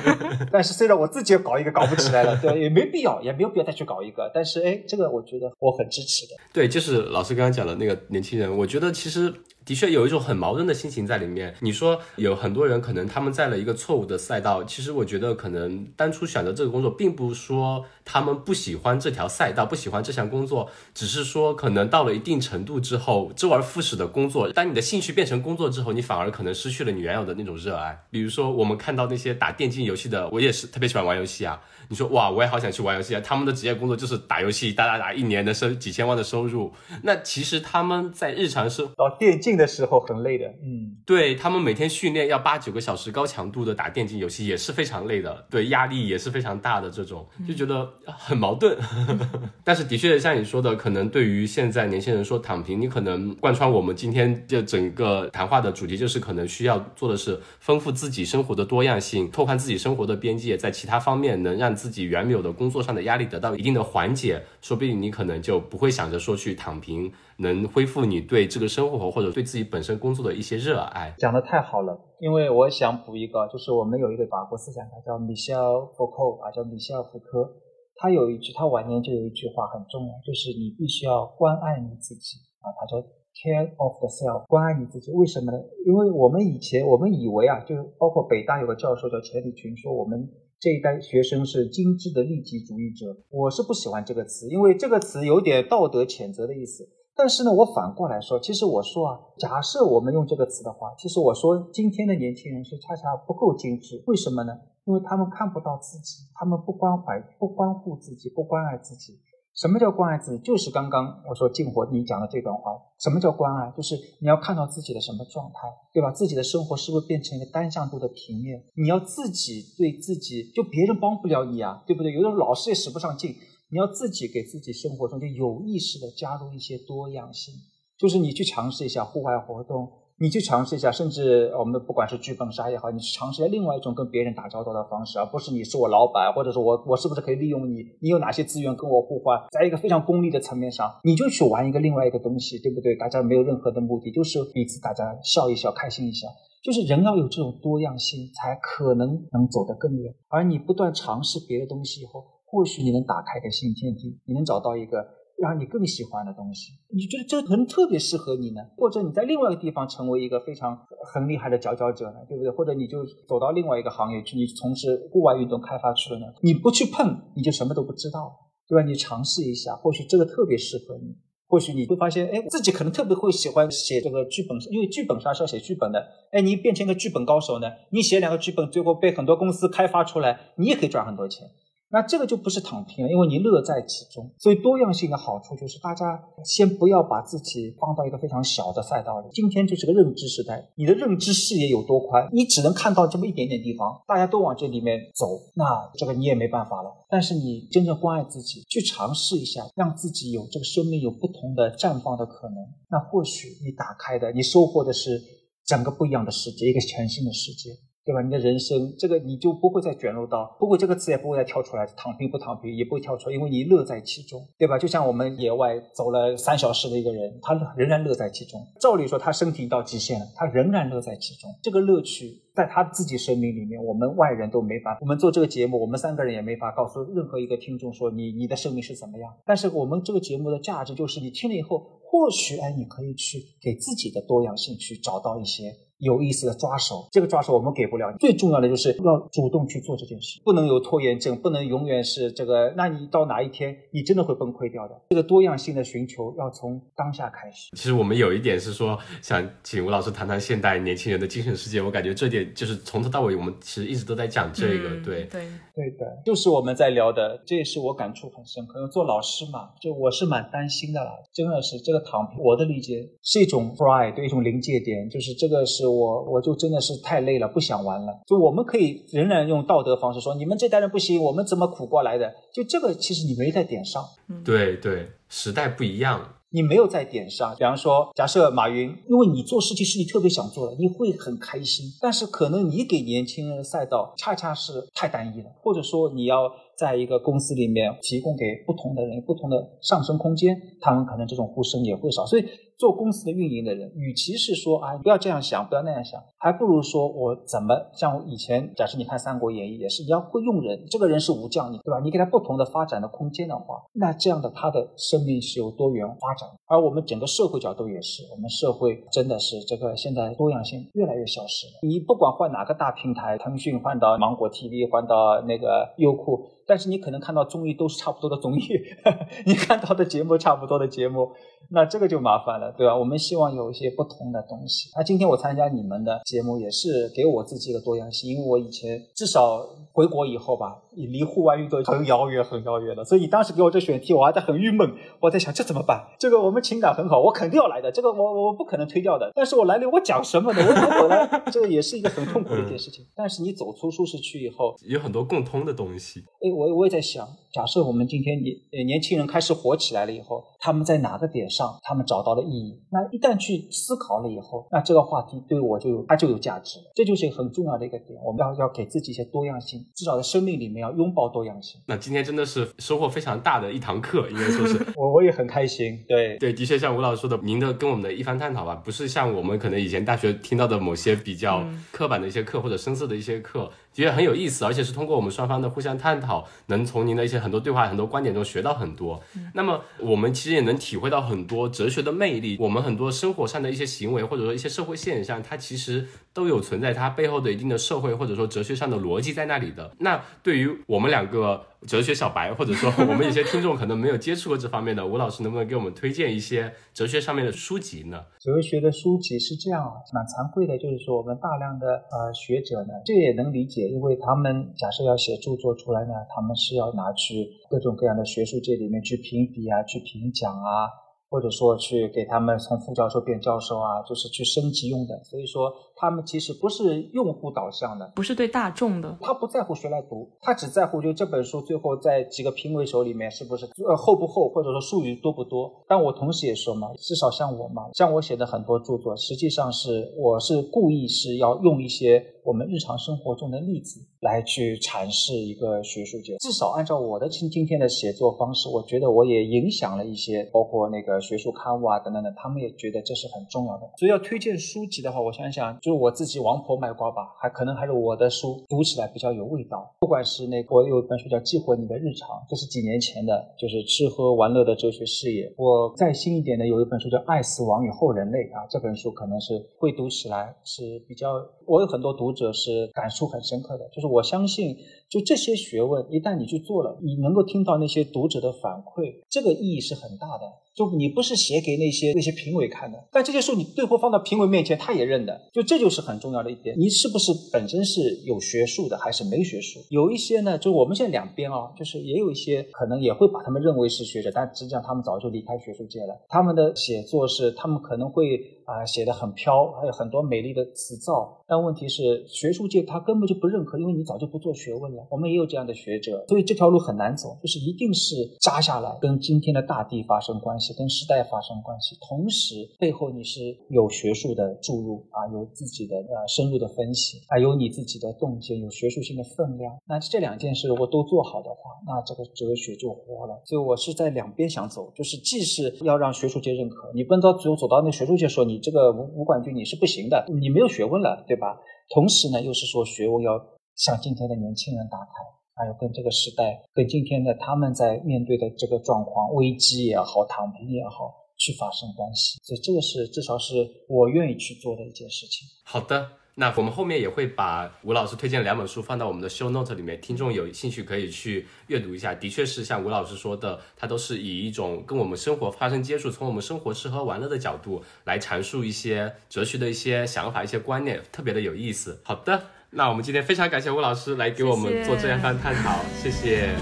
但是虽然我自己搞一个搞不起来了，对，也没必要，也没有必要再去搞一个。但是哎，这个我觉得我很支持的。对，就是老师刚刚讲的那个年轻人，我觉得其实。的确有一种很矛盾的心情在里面。你说有很多人可能他们在了一个错误的赛道，其实我觉得可能当初选择这个工作，并不是说他们不喜欢这条赛道，不喜欢这项工作，只是说可能到了一定程度之后，周而复始的工作，当你的兴趣变成工作之后，你反而可能失去了你原有的那种热爱。比如说我们看到那些打电竞游戏的，我也是特别喜欢玩游戏啊。你说哇，我也好想去玩游戏啊！他们的职业工作就是打游戏，打打打，一年的收几千万的收入。那其实他们在日常生哦电竞的时候很累的，嗯，对他们每天训练要八九个小时高强度的打电竞游戏也是非常累的，对压力也是非常大的。这种就觉得很矛盾。但是的确像你说的，可能对于现在年轻人说躺平，你可能贯穿我们今天这整个谈话的主题就是可能需要做的是丰富自己生活的多样性，拓宽自己生活的边界，在其他方面能让。自己原有的工作上的压力得到一定的缓解，说不定你可能就不会想着说去躺平，能恢复你对这个生活或者对自己本身工作的一些热爱。讲的太好了，因为我想补一个，就是我们有一个法国思想家叫米歇尔·福柯啊，叫米歇尔·福柯，他有一句，他晚年就有一句话很重要，就是你必须要关爱你自己啊。他说 “care of the self”，关爱你自己。为什么呢？因为我们以前我们以为啊，就包括北大有个教授叫钱理群说我们。这一代学生是精致的利己主义者，我是不喜欢这个词，因为这个词有点道德谴责的意思。但是呢，我反过来说，其实我说啊，假设我们用这个词的话，其实我说今天的年轻人是恰恰不够精致，为什么呢？因为他们看不到自己，他们不关怀、不关护自己、不关爱自己。什么叫关爱自己？就是刚刚我说静火你讲的这段话。什么叫关爱？就是你要看到自己的什么状态，对吧？自己的生活是不是变成一个单向度的平面？你要自己对自己，就别人帮不了你啊，对不对？有的时候老师也使不上劲，你要自己给自己生活中就有意识的加入一些多样性，就是你去尝试一下户外活动。你去尝试一下，甚至我们不管是剧本杀也好，你去尝试一下另外一种跟别人打交道的方式，而不是你是我老板，或者是我我是不是可以利用你？你有哪些资源跟我互换？在一个非常功利的层面上，你就去玩一个另外一个东西，对不对？大家没有任何的目的，就是彼此大家笑一笑，开心一下。就是人要有这种多样性，才可能能走得更远。而你不断尝试别的东西以后，或许你能打开一个新天地，你能找到一个。让你更喜欢的东西，你觉得这个可能特别适合你呢？或者你在另外一个地方成为一个非常很厉害的佼佼者呢？对不对？或者你就走到另外一个行业去，你从事户外运动开发去了呢？你不去碰，你就什么都不知道，对吧？你尝试一下，或许这个特别适合你。或许你会发现，哎，自己可能特别会喜欢写这个剧本，因为剧本杀是要写剧本的。哎，你变成一个剧本高手呢？你写两个剧本，最后被很多公司开发出来，你也可以赚很多钱。那这个就不是躺平了，因为你乐在其中。所以多样性的好处就是，大家先不要把自己放到一个非常小的赛道里。今天就是个认知时代，你的认知视野有多宽，你只能看到这么一点点地方，大家都往这里面走，那这个你也没办法了。但是你真正关爱自己，去尝试一下，让自己有这个生命有不同的绽放的可能，那或许你打开的，你收获的是整个不一样的世界，一个全新的世界。对吧？你的人生这个你就不会再卷入到，不会这个词也不会再跳出来，躺平不躺平也不会跳出来，因为你乐在其中，对吧？就像我们野外走了三小时的一个人，他仍然乐在其中。照理说他身体到极限了，他仍然乐在其中，这个乐趣。在他自己生命里面，我们外人都没法。我们做这个节目，我们三个人也没法告诉任何一个听众说你你的生命是怎么样。但是我们这个节目的价值就是，你听了以后，或许哎，你可以去给自己的多样性去找到一些。有意思的抓手，这个抓手我们给不了你。最重要的就是要主动去做这件事，不能有拖延症，不能永远是这个。那你到哪一天，你真的会崩溃掉的。这个多样性的寻求要从当下开始。其实我们有一点是说，想请吴老师谈谈现代年轻人的精神世界。我感觉这点就是从头到尾，我们其实一直都在讲这个。对对对的，就是我们在聊的，这也是我感触很深刻。做老师嘛，就我是蛮担心的啦，真的是这个躺平。我的理解是一种 fry，对一种临界点，就是这个是。我我就真的是太累了，不想玩了。就我们可以仍然用道德方式说，你们这代人不行，我们怎么苦过来的？就这个，其实你没在点上。对对，时代不一样，你没有在点上。比方说，假设马云，因为你做事情是你特别想做的，你会很开心。但是可能你给年轻人的赛道恰恰是太单一了，或者说你要在一个公司里面提供给不同的人不同的上升空间，他们可能这种呼声也会少。所以。做公司的运营的人，与其是说啊不要这样想，不要那样想，还不如说我怎么像以前，假设你看《三国演义》也是，你要会用人，这个人是武将，你对吧？你给他不同的发展的空间的话，那这样的他的生命是有多元发展。而我们整个社会角度也是，我们社会真的是这个现在多样性越来越消失了。你不管换哪个大平台，腾讯换到芒果 TV，换到那个优酷，但是你可能看到综艺都是差不多的综艺，你看到的节目差不多的节目。那这个就麻烦了，对吧？我们希望有一些不同的东西。那今天我参加你们的节目，也是给我自己一个多样性，因为我以前至少回国以后吧，离户外运动很遥远，很遥远了。所以你当时给我这选题，我还在很郁闷，我在想这怎么办？这个我们情感很好，我肯定要来的，这个我我不可能推掉的。但是我来了，我讲什么呢？我如果来，这个也是一个很痛苦的一件事情。但是你走出舒适区以后，有很多共通的东西。哎，我我也在想，假设我们今天年年轻人开始火起来了以后，他们在哪个点上？他们找到了意义，那一旦去思考了以后，那这个话题对我就有它就有价值，这就是很重要的一个点。我们要要给自己一些多样性，至少在生命里面要拥抱多样性。那今天真的是收获非常大的一堂课，应该说是 我我也很开心。对对，的确像吴老师说的，您的跟我们的一番探讨吧，不是像我们可能以前大学听到的某些比较刻板的一些课或者深色的一些课。的确很有意思，而且是通过我们双方的互相探讨，能从您的一些很多对话、很多观点中学到很多。那么我们其实也能体会到很多哲学的魅力。我们很多生活上的一些行为，或者说一些社会现象，它其实都有存在它背后的一定的社会或者说哲学上的逻辑在那里的。那对于我们两个。哲学小白，或者说我们有些听众可能没有接触过这方面的，吴老师能不能给我们推荐一些哲学上面的书籍呢？哲学的书籍是这样，蛮惭愧的，就是说我们大量的呃学者呢，这也能理解，因为他们假设要写著作出来呢，他们是要拿去各种各样的学术界里面去评比啊，去评奖啊，或者说去给他们从副教授变教授啊，就是去升级用的，所以说。他们其实不是用户导向的，不是对大众的，他不在乎谁来读，他只在乎就这本书最后在几个评委手里面是不是呃厚不厚，或者说术语多不多。但我同时也说嘛，至少像我嘛，像我写的很多著作，实际上是我是故意是要用一些我们日常生活中的例子来去阐释一个学术界。至少按照我的今今天的写作方式，我觉得我也影响了一些，包括那个学术刊物啊等等的，他们也觉得这是很重要的。所以要推荐书籍的话，我想想。就我自己王婆卖瓜吧，还可能还是我的书读起来比较有味道。不管是那个，我有一本书叫《激活你的日常》，这是几年前的，就是吃喝玩乐的哲学视野。我再新一点的有一本书叫《爱死亡与后人类》啊，这本书可能是会读起来是比较，我有很多读者是感触很深刻的，就是我相信。就这些学问，一旦你去做了，你能够听到那些读者的反馈，这个意义是很大的。就你不是写给那些那些评委看的，但这些书你最后放到评委面前，他也认的。就这就是很重要的一点，你是不是本身是有学术的，还是没学术？有一些呢，就我们现在两边啊，就是也有一些可能也会把他们认为是学者，但实际上他们早就离开学术界了。他们的写作是，他们可能会啊写的很飘，还有很多美丽的词藻，但问题是学术界他根本就不认可，因为你早就不做学问了。我们也有这样的学者，所以这条路很难走，就是一定是扎下来，跟今天的大地发生关系。跟时代发生关系，同时背后你是有学术的注入啊，有自己的呃深入的分析，还有你自己的洞见，有学术性的分量。那这两件事如果都做好的话，那这个哲学就活了。所以我是在两边想走，就是既是要让学术界认可，你不能到最后走到那学术界说你这个武武冠军你是不行的，你没有学问了，对吧？同时呢，又是说学问要向今天的年轻人打开，还有跟这个时代，跟今天的他们在面对的这个状况，危机也好，躺平也好，去发生关系。所以这个是至少是我愿意去做的一件事情。好的。那我们后面也会把吴老师推荐的两本书放到我们的 show note 里面，听众有兴趣可以去阅读一下。的确是像吴老师说的，他都是以一种跟我们生活发生接触，从我们生活吃喝玩乐的角度来阐述一些哲学的一些想法、一些观念，特别的有意思。好的，那我们今天非常感谢吴老师来给我们做这样番探讨，谢谢，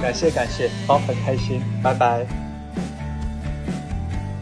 感谢感谢，好，很开心，拜拜。